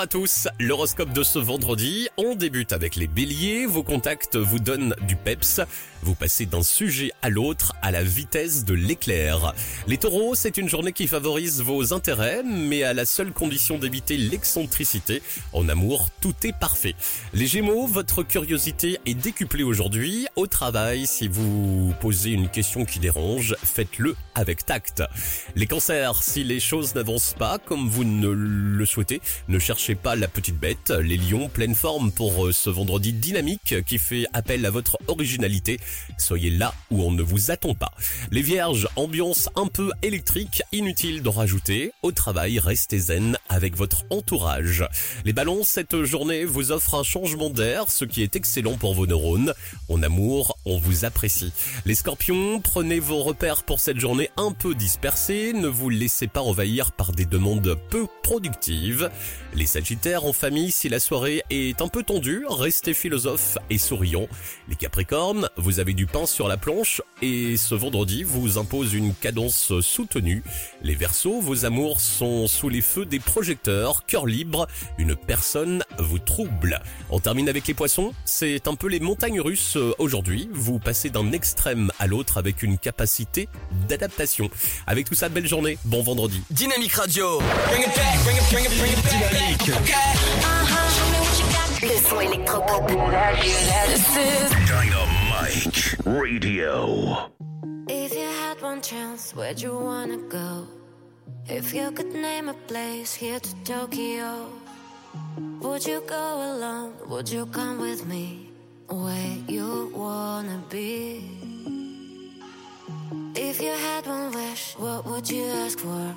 Bonjour à tous, l'horoscope de ce vendredi, on débute avec les béliers, vos contacts vous donnent du peps, vous passez d'un sujet à l'autre à la vitesse de l'éclair. Les taureaux, c'est une journée qui favorise vos intérêts, mais à la seule condition d'éviter l'excentricité. En amour, tout est parfait. Les gémeaux, votre curiosité est décuplée aujourd'hui. Au travail, si vous posez une question qui dérange, faites-le avec tact. Les cancers, si les choses n'avancent pas comme vous ne le souhaitez, ne cherchez pas la petite bête. Les lions, pleine forme pour ce vendredi dynamique qui fait appel à votre originalité. Soyez là où on ne vous attend pas. Les vierges, ambiance un peu électrique, inutile de rajouter. Au travail, restez zen avec votre entourage. Les ballons, cette journée vous offre un changement d'air, ce qui est excellent pour vos neurones. En amour, on vous apprécie. Les scorpions, prenez vos repères pour cette journée un peu dispersée. Ne vous laissez pas envahir par des demandes peu productives. Les sagittaires en famille, si la soirée est un peu tendue, restez philosophe et souriant. Les capricornes, avez du pain sur la planche et ce vendredi vous impose une cadence soutenue. Les versos, vos amours sont sous les feux des projecteurs, cœur libre, une personne vous trouble. On termine avec les poissons, c'est un peu les montagnes russes euh, aujourd'hui. Vous passez d'un extrême à l'autre avec une capacité d'adaptation. Avec tout ça, belle journée, bon vendredi. Dynamique Radio. Bring it back, bring it, bring it, bring it back. Dynamique. Le son électropop. Radio. If you had one chance, where'd you wanna go? If you could name a place here to Tokyo, would you go alone? Would you come with me? Where you wanna be? If you had one wish, what would you ask for?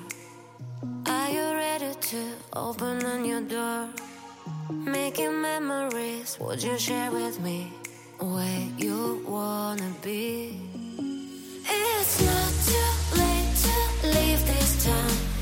Are you ready to open a new door? Making memories, would you share with me? Where you wanna be? It's not too late to leave this town.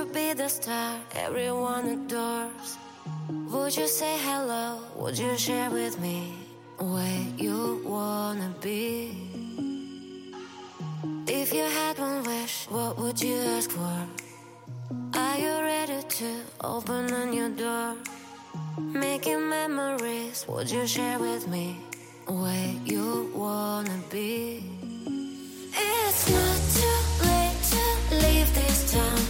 You be the star everyone adores? Would you say hello? Would you share with me where you wanna be? If you had one wish, what would you ask for? Are you ready to open a new door? Making memories, would you share with me where you wanna be? It's not too late to leave this town.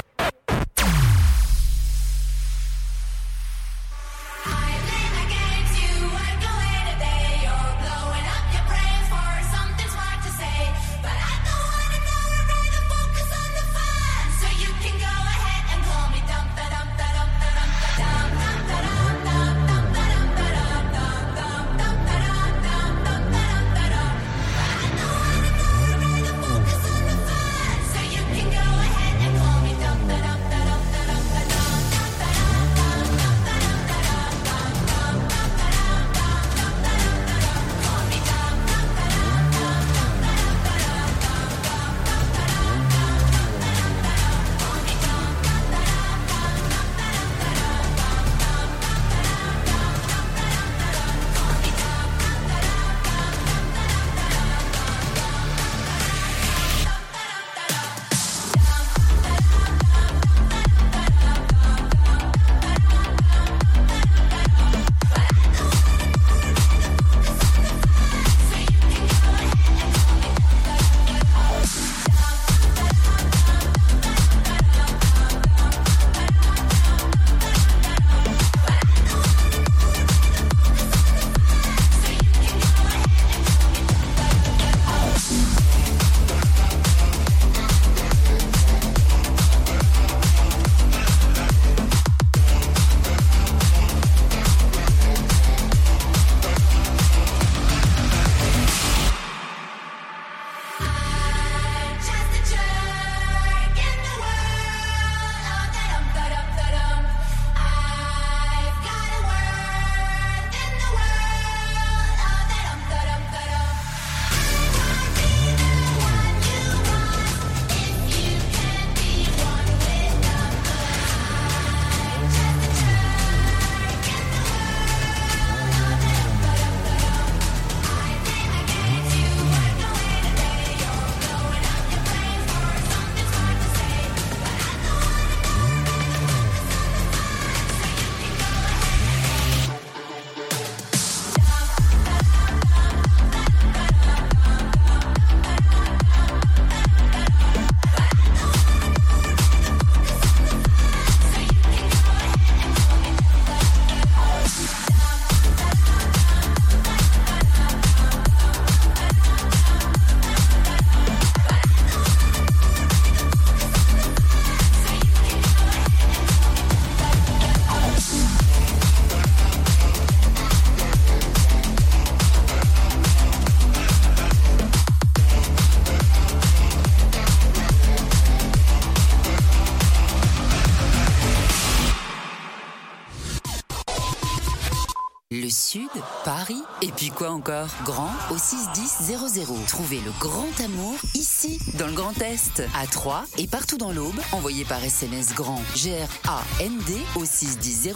Encore Grand au 61000. Trouvez le grand amour ici, dans le Grand Est, à Troyes et partout dans l'Aube. Envoyez par SMS grand G-R-A-N-D au 61000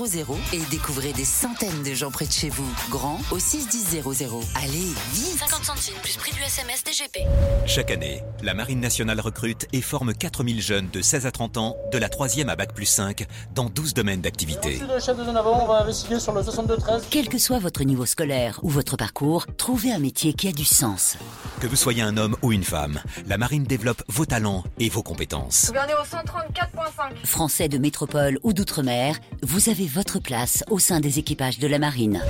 et découvrez des centaines de gens près de chez vous. Grand au 61000. Allez, vite 50 centimes plus prix du SMS DGP. Chaque année, la Marine nationale recrute et forme 4000 jeunes de 16 à 30 ans, de la 3e à Bac plus 5, dans 12 domaines d'activité. Merci le chef de zone avant, on va investiguer sur le 62-13. Quel que soit votre niveau scolaire ou votre parcours, trouvez un métier qui a du sens. Que vous soyez un homme ou une femme, la Marine développe vos talents et vos compétences. Gouvernez au 134.5. Français de métropole ou d'outre-mer, vous avez votre place au sein des équipages de la marine.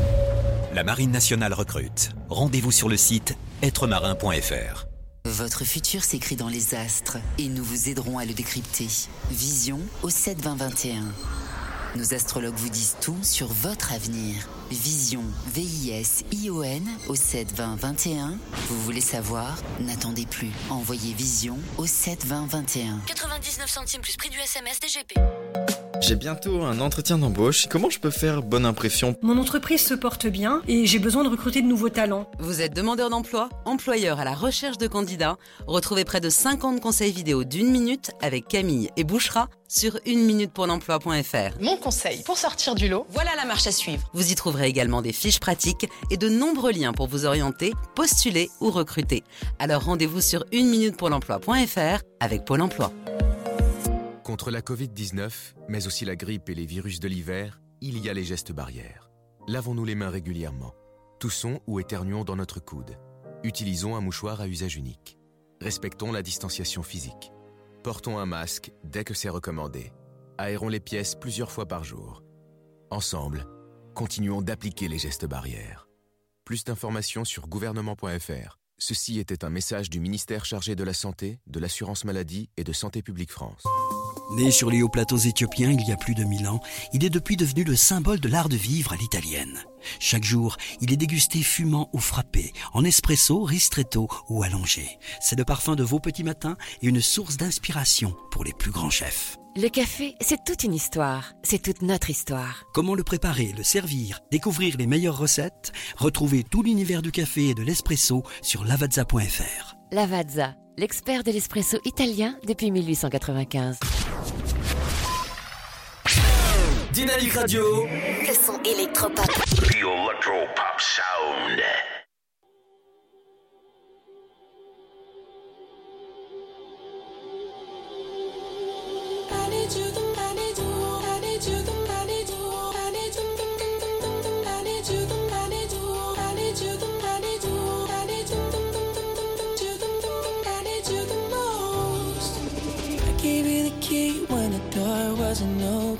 La Marine nationale recrute. Rendez-vous sur le site êtremarin.fr. Votre futur s'écrit dans les astres et nous vous aiderons à le décrypter. Vision au 7 20 21. Nos astrologues vous disent tout sur votre avenir. Vision, V-I-S-I-O-N au 7 20 21. Vous voulez savoir? N'attendez plus. Envoyez Vision au 7 20 21. 99 centimes plus prix du SMS DGP. J'ai bientôt un entretien d'embauche. Comment je peux faire bonne impression? Mon entreprise se porte bien et j'ai besoin de recruter de nouveaux talents. Vous êtes demandeur d'emploi, employeur à la recherche de candidats? Retrouvez près de 50 conseils vidéo d'une minute avec Camille et Bouchera sur 1 minute pour l'emploi.fr. Mon conseil pour sortir du lot, voilà la marche à suivre. Vous y trouverez également des fiches pratiques et de nombreux liens pour vous orienter, postuler ou recruter. Alors rendez-vous sur 1 minute avec Pôle emploi. Contre la Covid-19, mais aussi la grippe et les virus de l'hiver, il y a les gestes barrières. Lavons-nous les mains régulièrement. Toussons ou éternuons dans notre coude. Utilisons un mouchoir à usage unique. Respectons la distanciation physique. Portons un masque dès que c'est recommandé. Aérons les pièces plusieurs fois par jour. Ensemble, continuons d'appliquer les gestes barrières. Plus d'informations sur gouvernement.fr. Ceci était un message du ministère chargé de la Santé, de l'Assurance Maladie et de Santé publique France. Né sur les hauts plateaux éthiopiens il y a plus de mille ans, il est depuis devenu le symbole de l'art de vivre à l'italienne. Chaque jour, il est dégusté fumant ou frappé, en espresso, ristretto ou allongé. C'est le parfum de vos petits matins et une source d'inspiration pour les plus grands chefs. Le café, c'est toute une histoire. C'est toute notre histoire. Comment le préparer, le servir, découvrir les meilleures recettes? Retrouvez tout l'univers du café et de l'espresso sur lavazza.fr. Lavazza, l'expert de l'espresso italien depuis 1895. Dynamique Radio. Le son électropop. The Sound.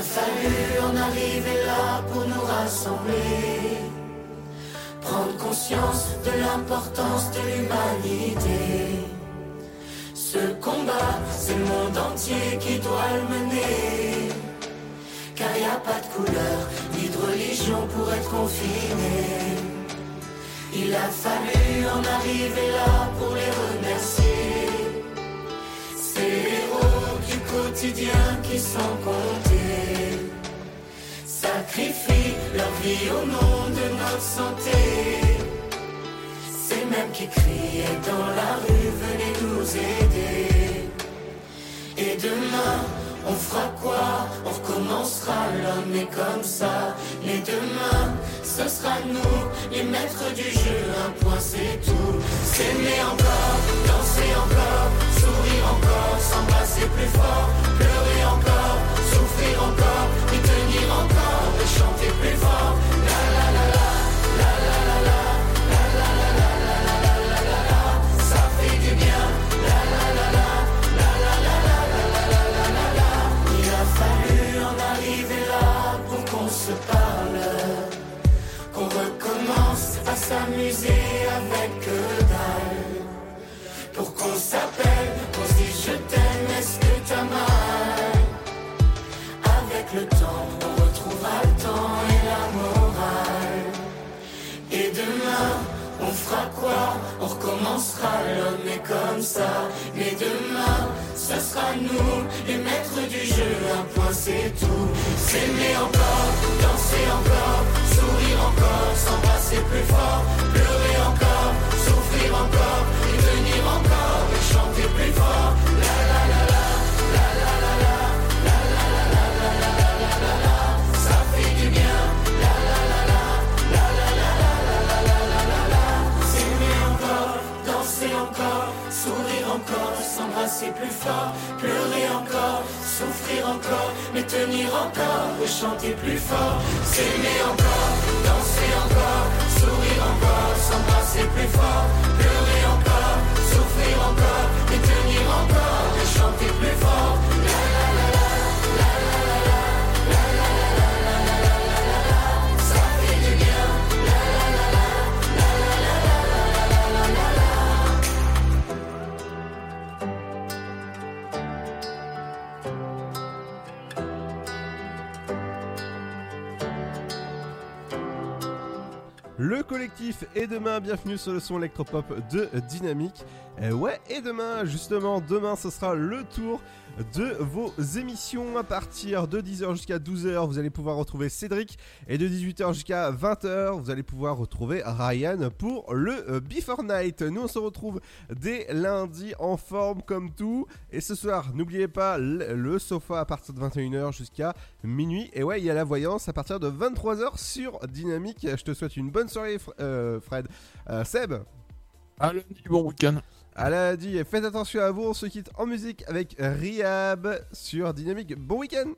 A fallu en arriver là pour nous rassembler, prendre conscience de l'importance de l'humanité. Ce combat, c'est le monde entier qui doit le mener, car il n'y a pas de couleur ni de religion pour être confiné. Il a fallu en arriver là pour les remercier. Ces héros du quotidien qui compter au nom de notre santé. Ces mêmes qui criaient dans la rue, venez nous aider. Et demain, on fera quoi? On recommencera, l'homme est comme ça. Mais demain, ce sera nous, les maîtres du jeu. Un point, c'est tout. S'aimer encore, danser encore, sourire encore, s'embrasser plus fort, pleurer encore, souffrir encore, s'appelle, qu'on se dise je t'aime, est-ce que t'as mal demain, on fera quoi? On recommencera, l'homme est comme ça. Mais demain, ce sera nous, les maîtres du jeu. Un point, c'est tout. S'aimer encore, danser encore, sourire encore, s'embrasser plus fort, pleurer encore, souffrir encore, et tenir encore, et chanter plus fort. Encore, s'embrasser plus fort, pleurer encore, souffrir encore, mais tenir encore, et chanter plus fort. S'aimer encore, danser encore, sourire encore, s'embrasser plus fort, pleurer encore, souffrir encore, mais tenir encore, et chanter plus fort. Le collectif est demain, bienvenue sur le son électropop de Dynamique. Euh, ouais, et demain, justement, demain ce sera le tour de vos émissions à partir de 10h jusqu'à 12h. Vous allez pouvoir retrouver Cédric et de 18h jusqu'à 20h, vous allez pouvoir retrouver Ryan pour le euh, Before Night. Nous on se retrouve dès lundi en forme comme tout. Et ce soir, n'oubliez pas le, sofa à partir de 21h jusqu'à minuit. Et ouais, il y a la voyance à partir de 23h sur Dynamique. Je te souhaite une bonne soirée, euh, Fred. Euh, Seb? À lundi, bon week-end. À lundi, et faites attention à vous, on se quitte en musique avec Riab sur Dynamique. Bon week-end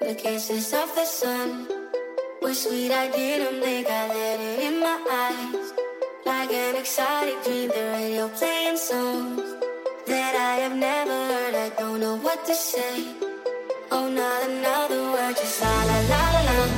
The kisses of the sun were sweet. I didn't think I let it in my eyes. Like an exotic dream, the radio playing songs that I have never heard. I don't know what to say. Oh, not another word, just la la la la la.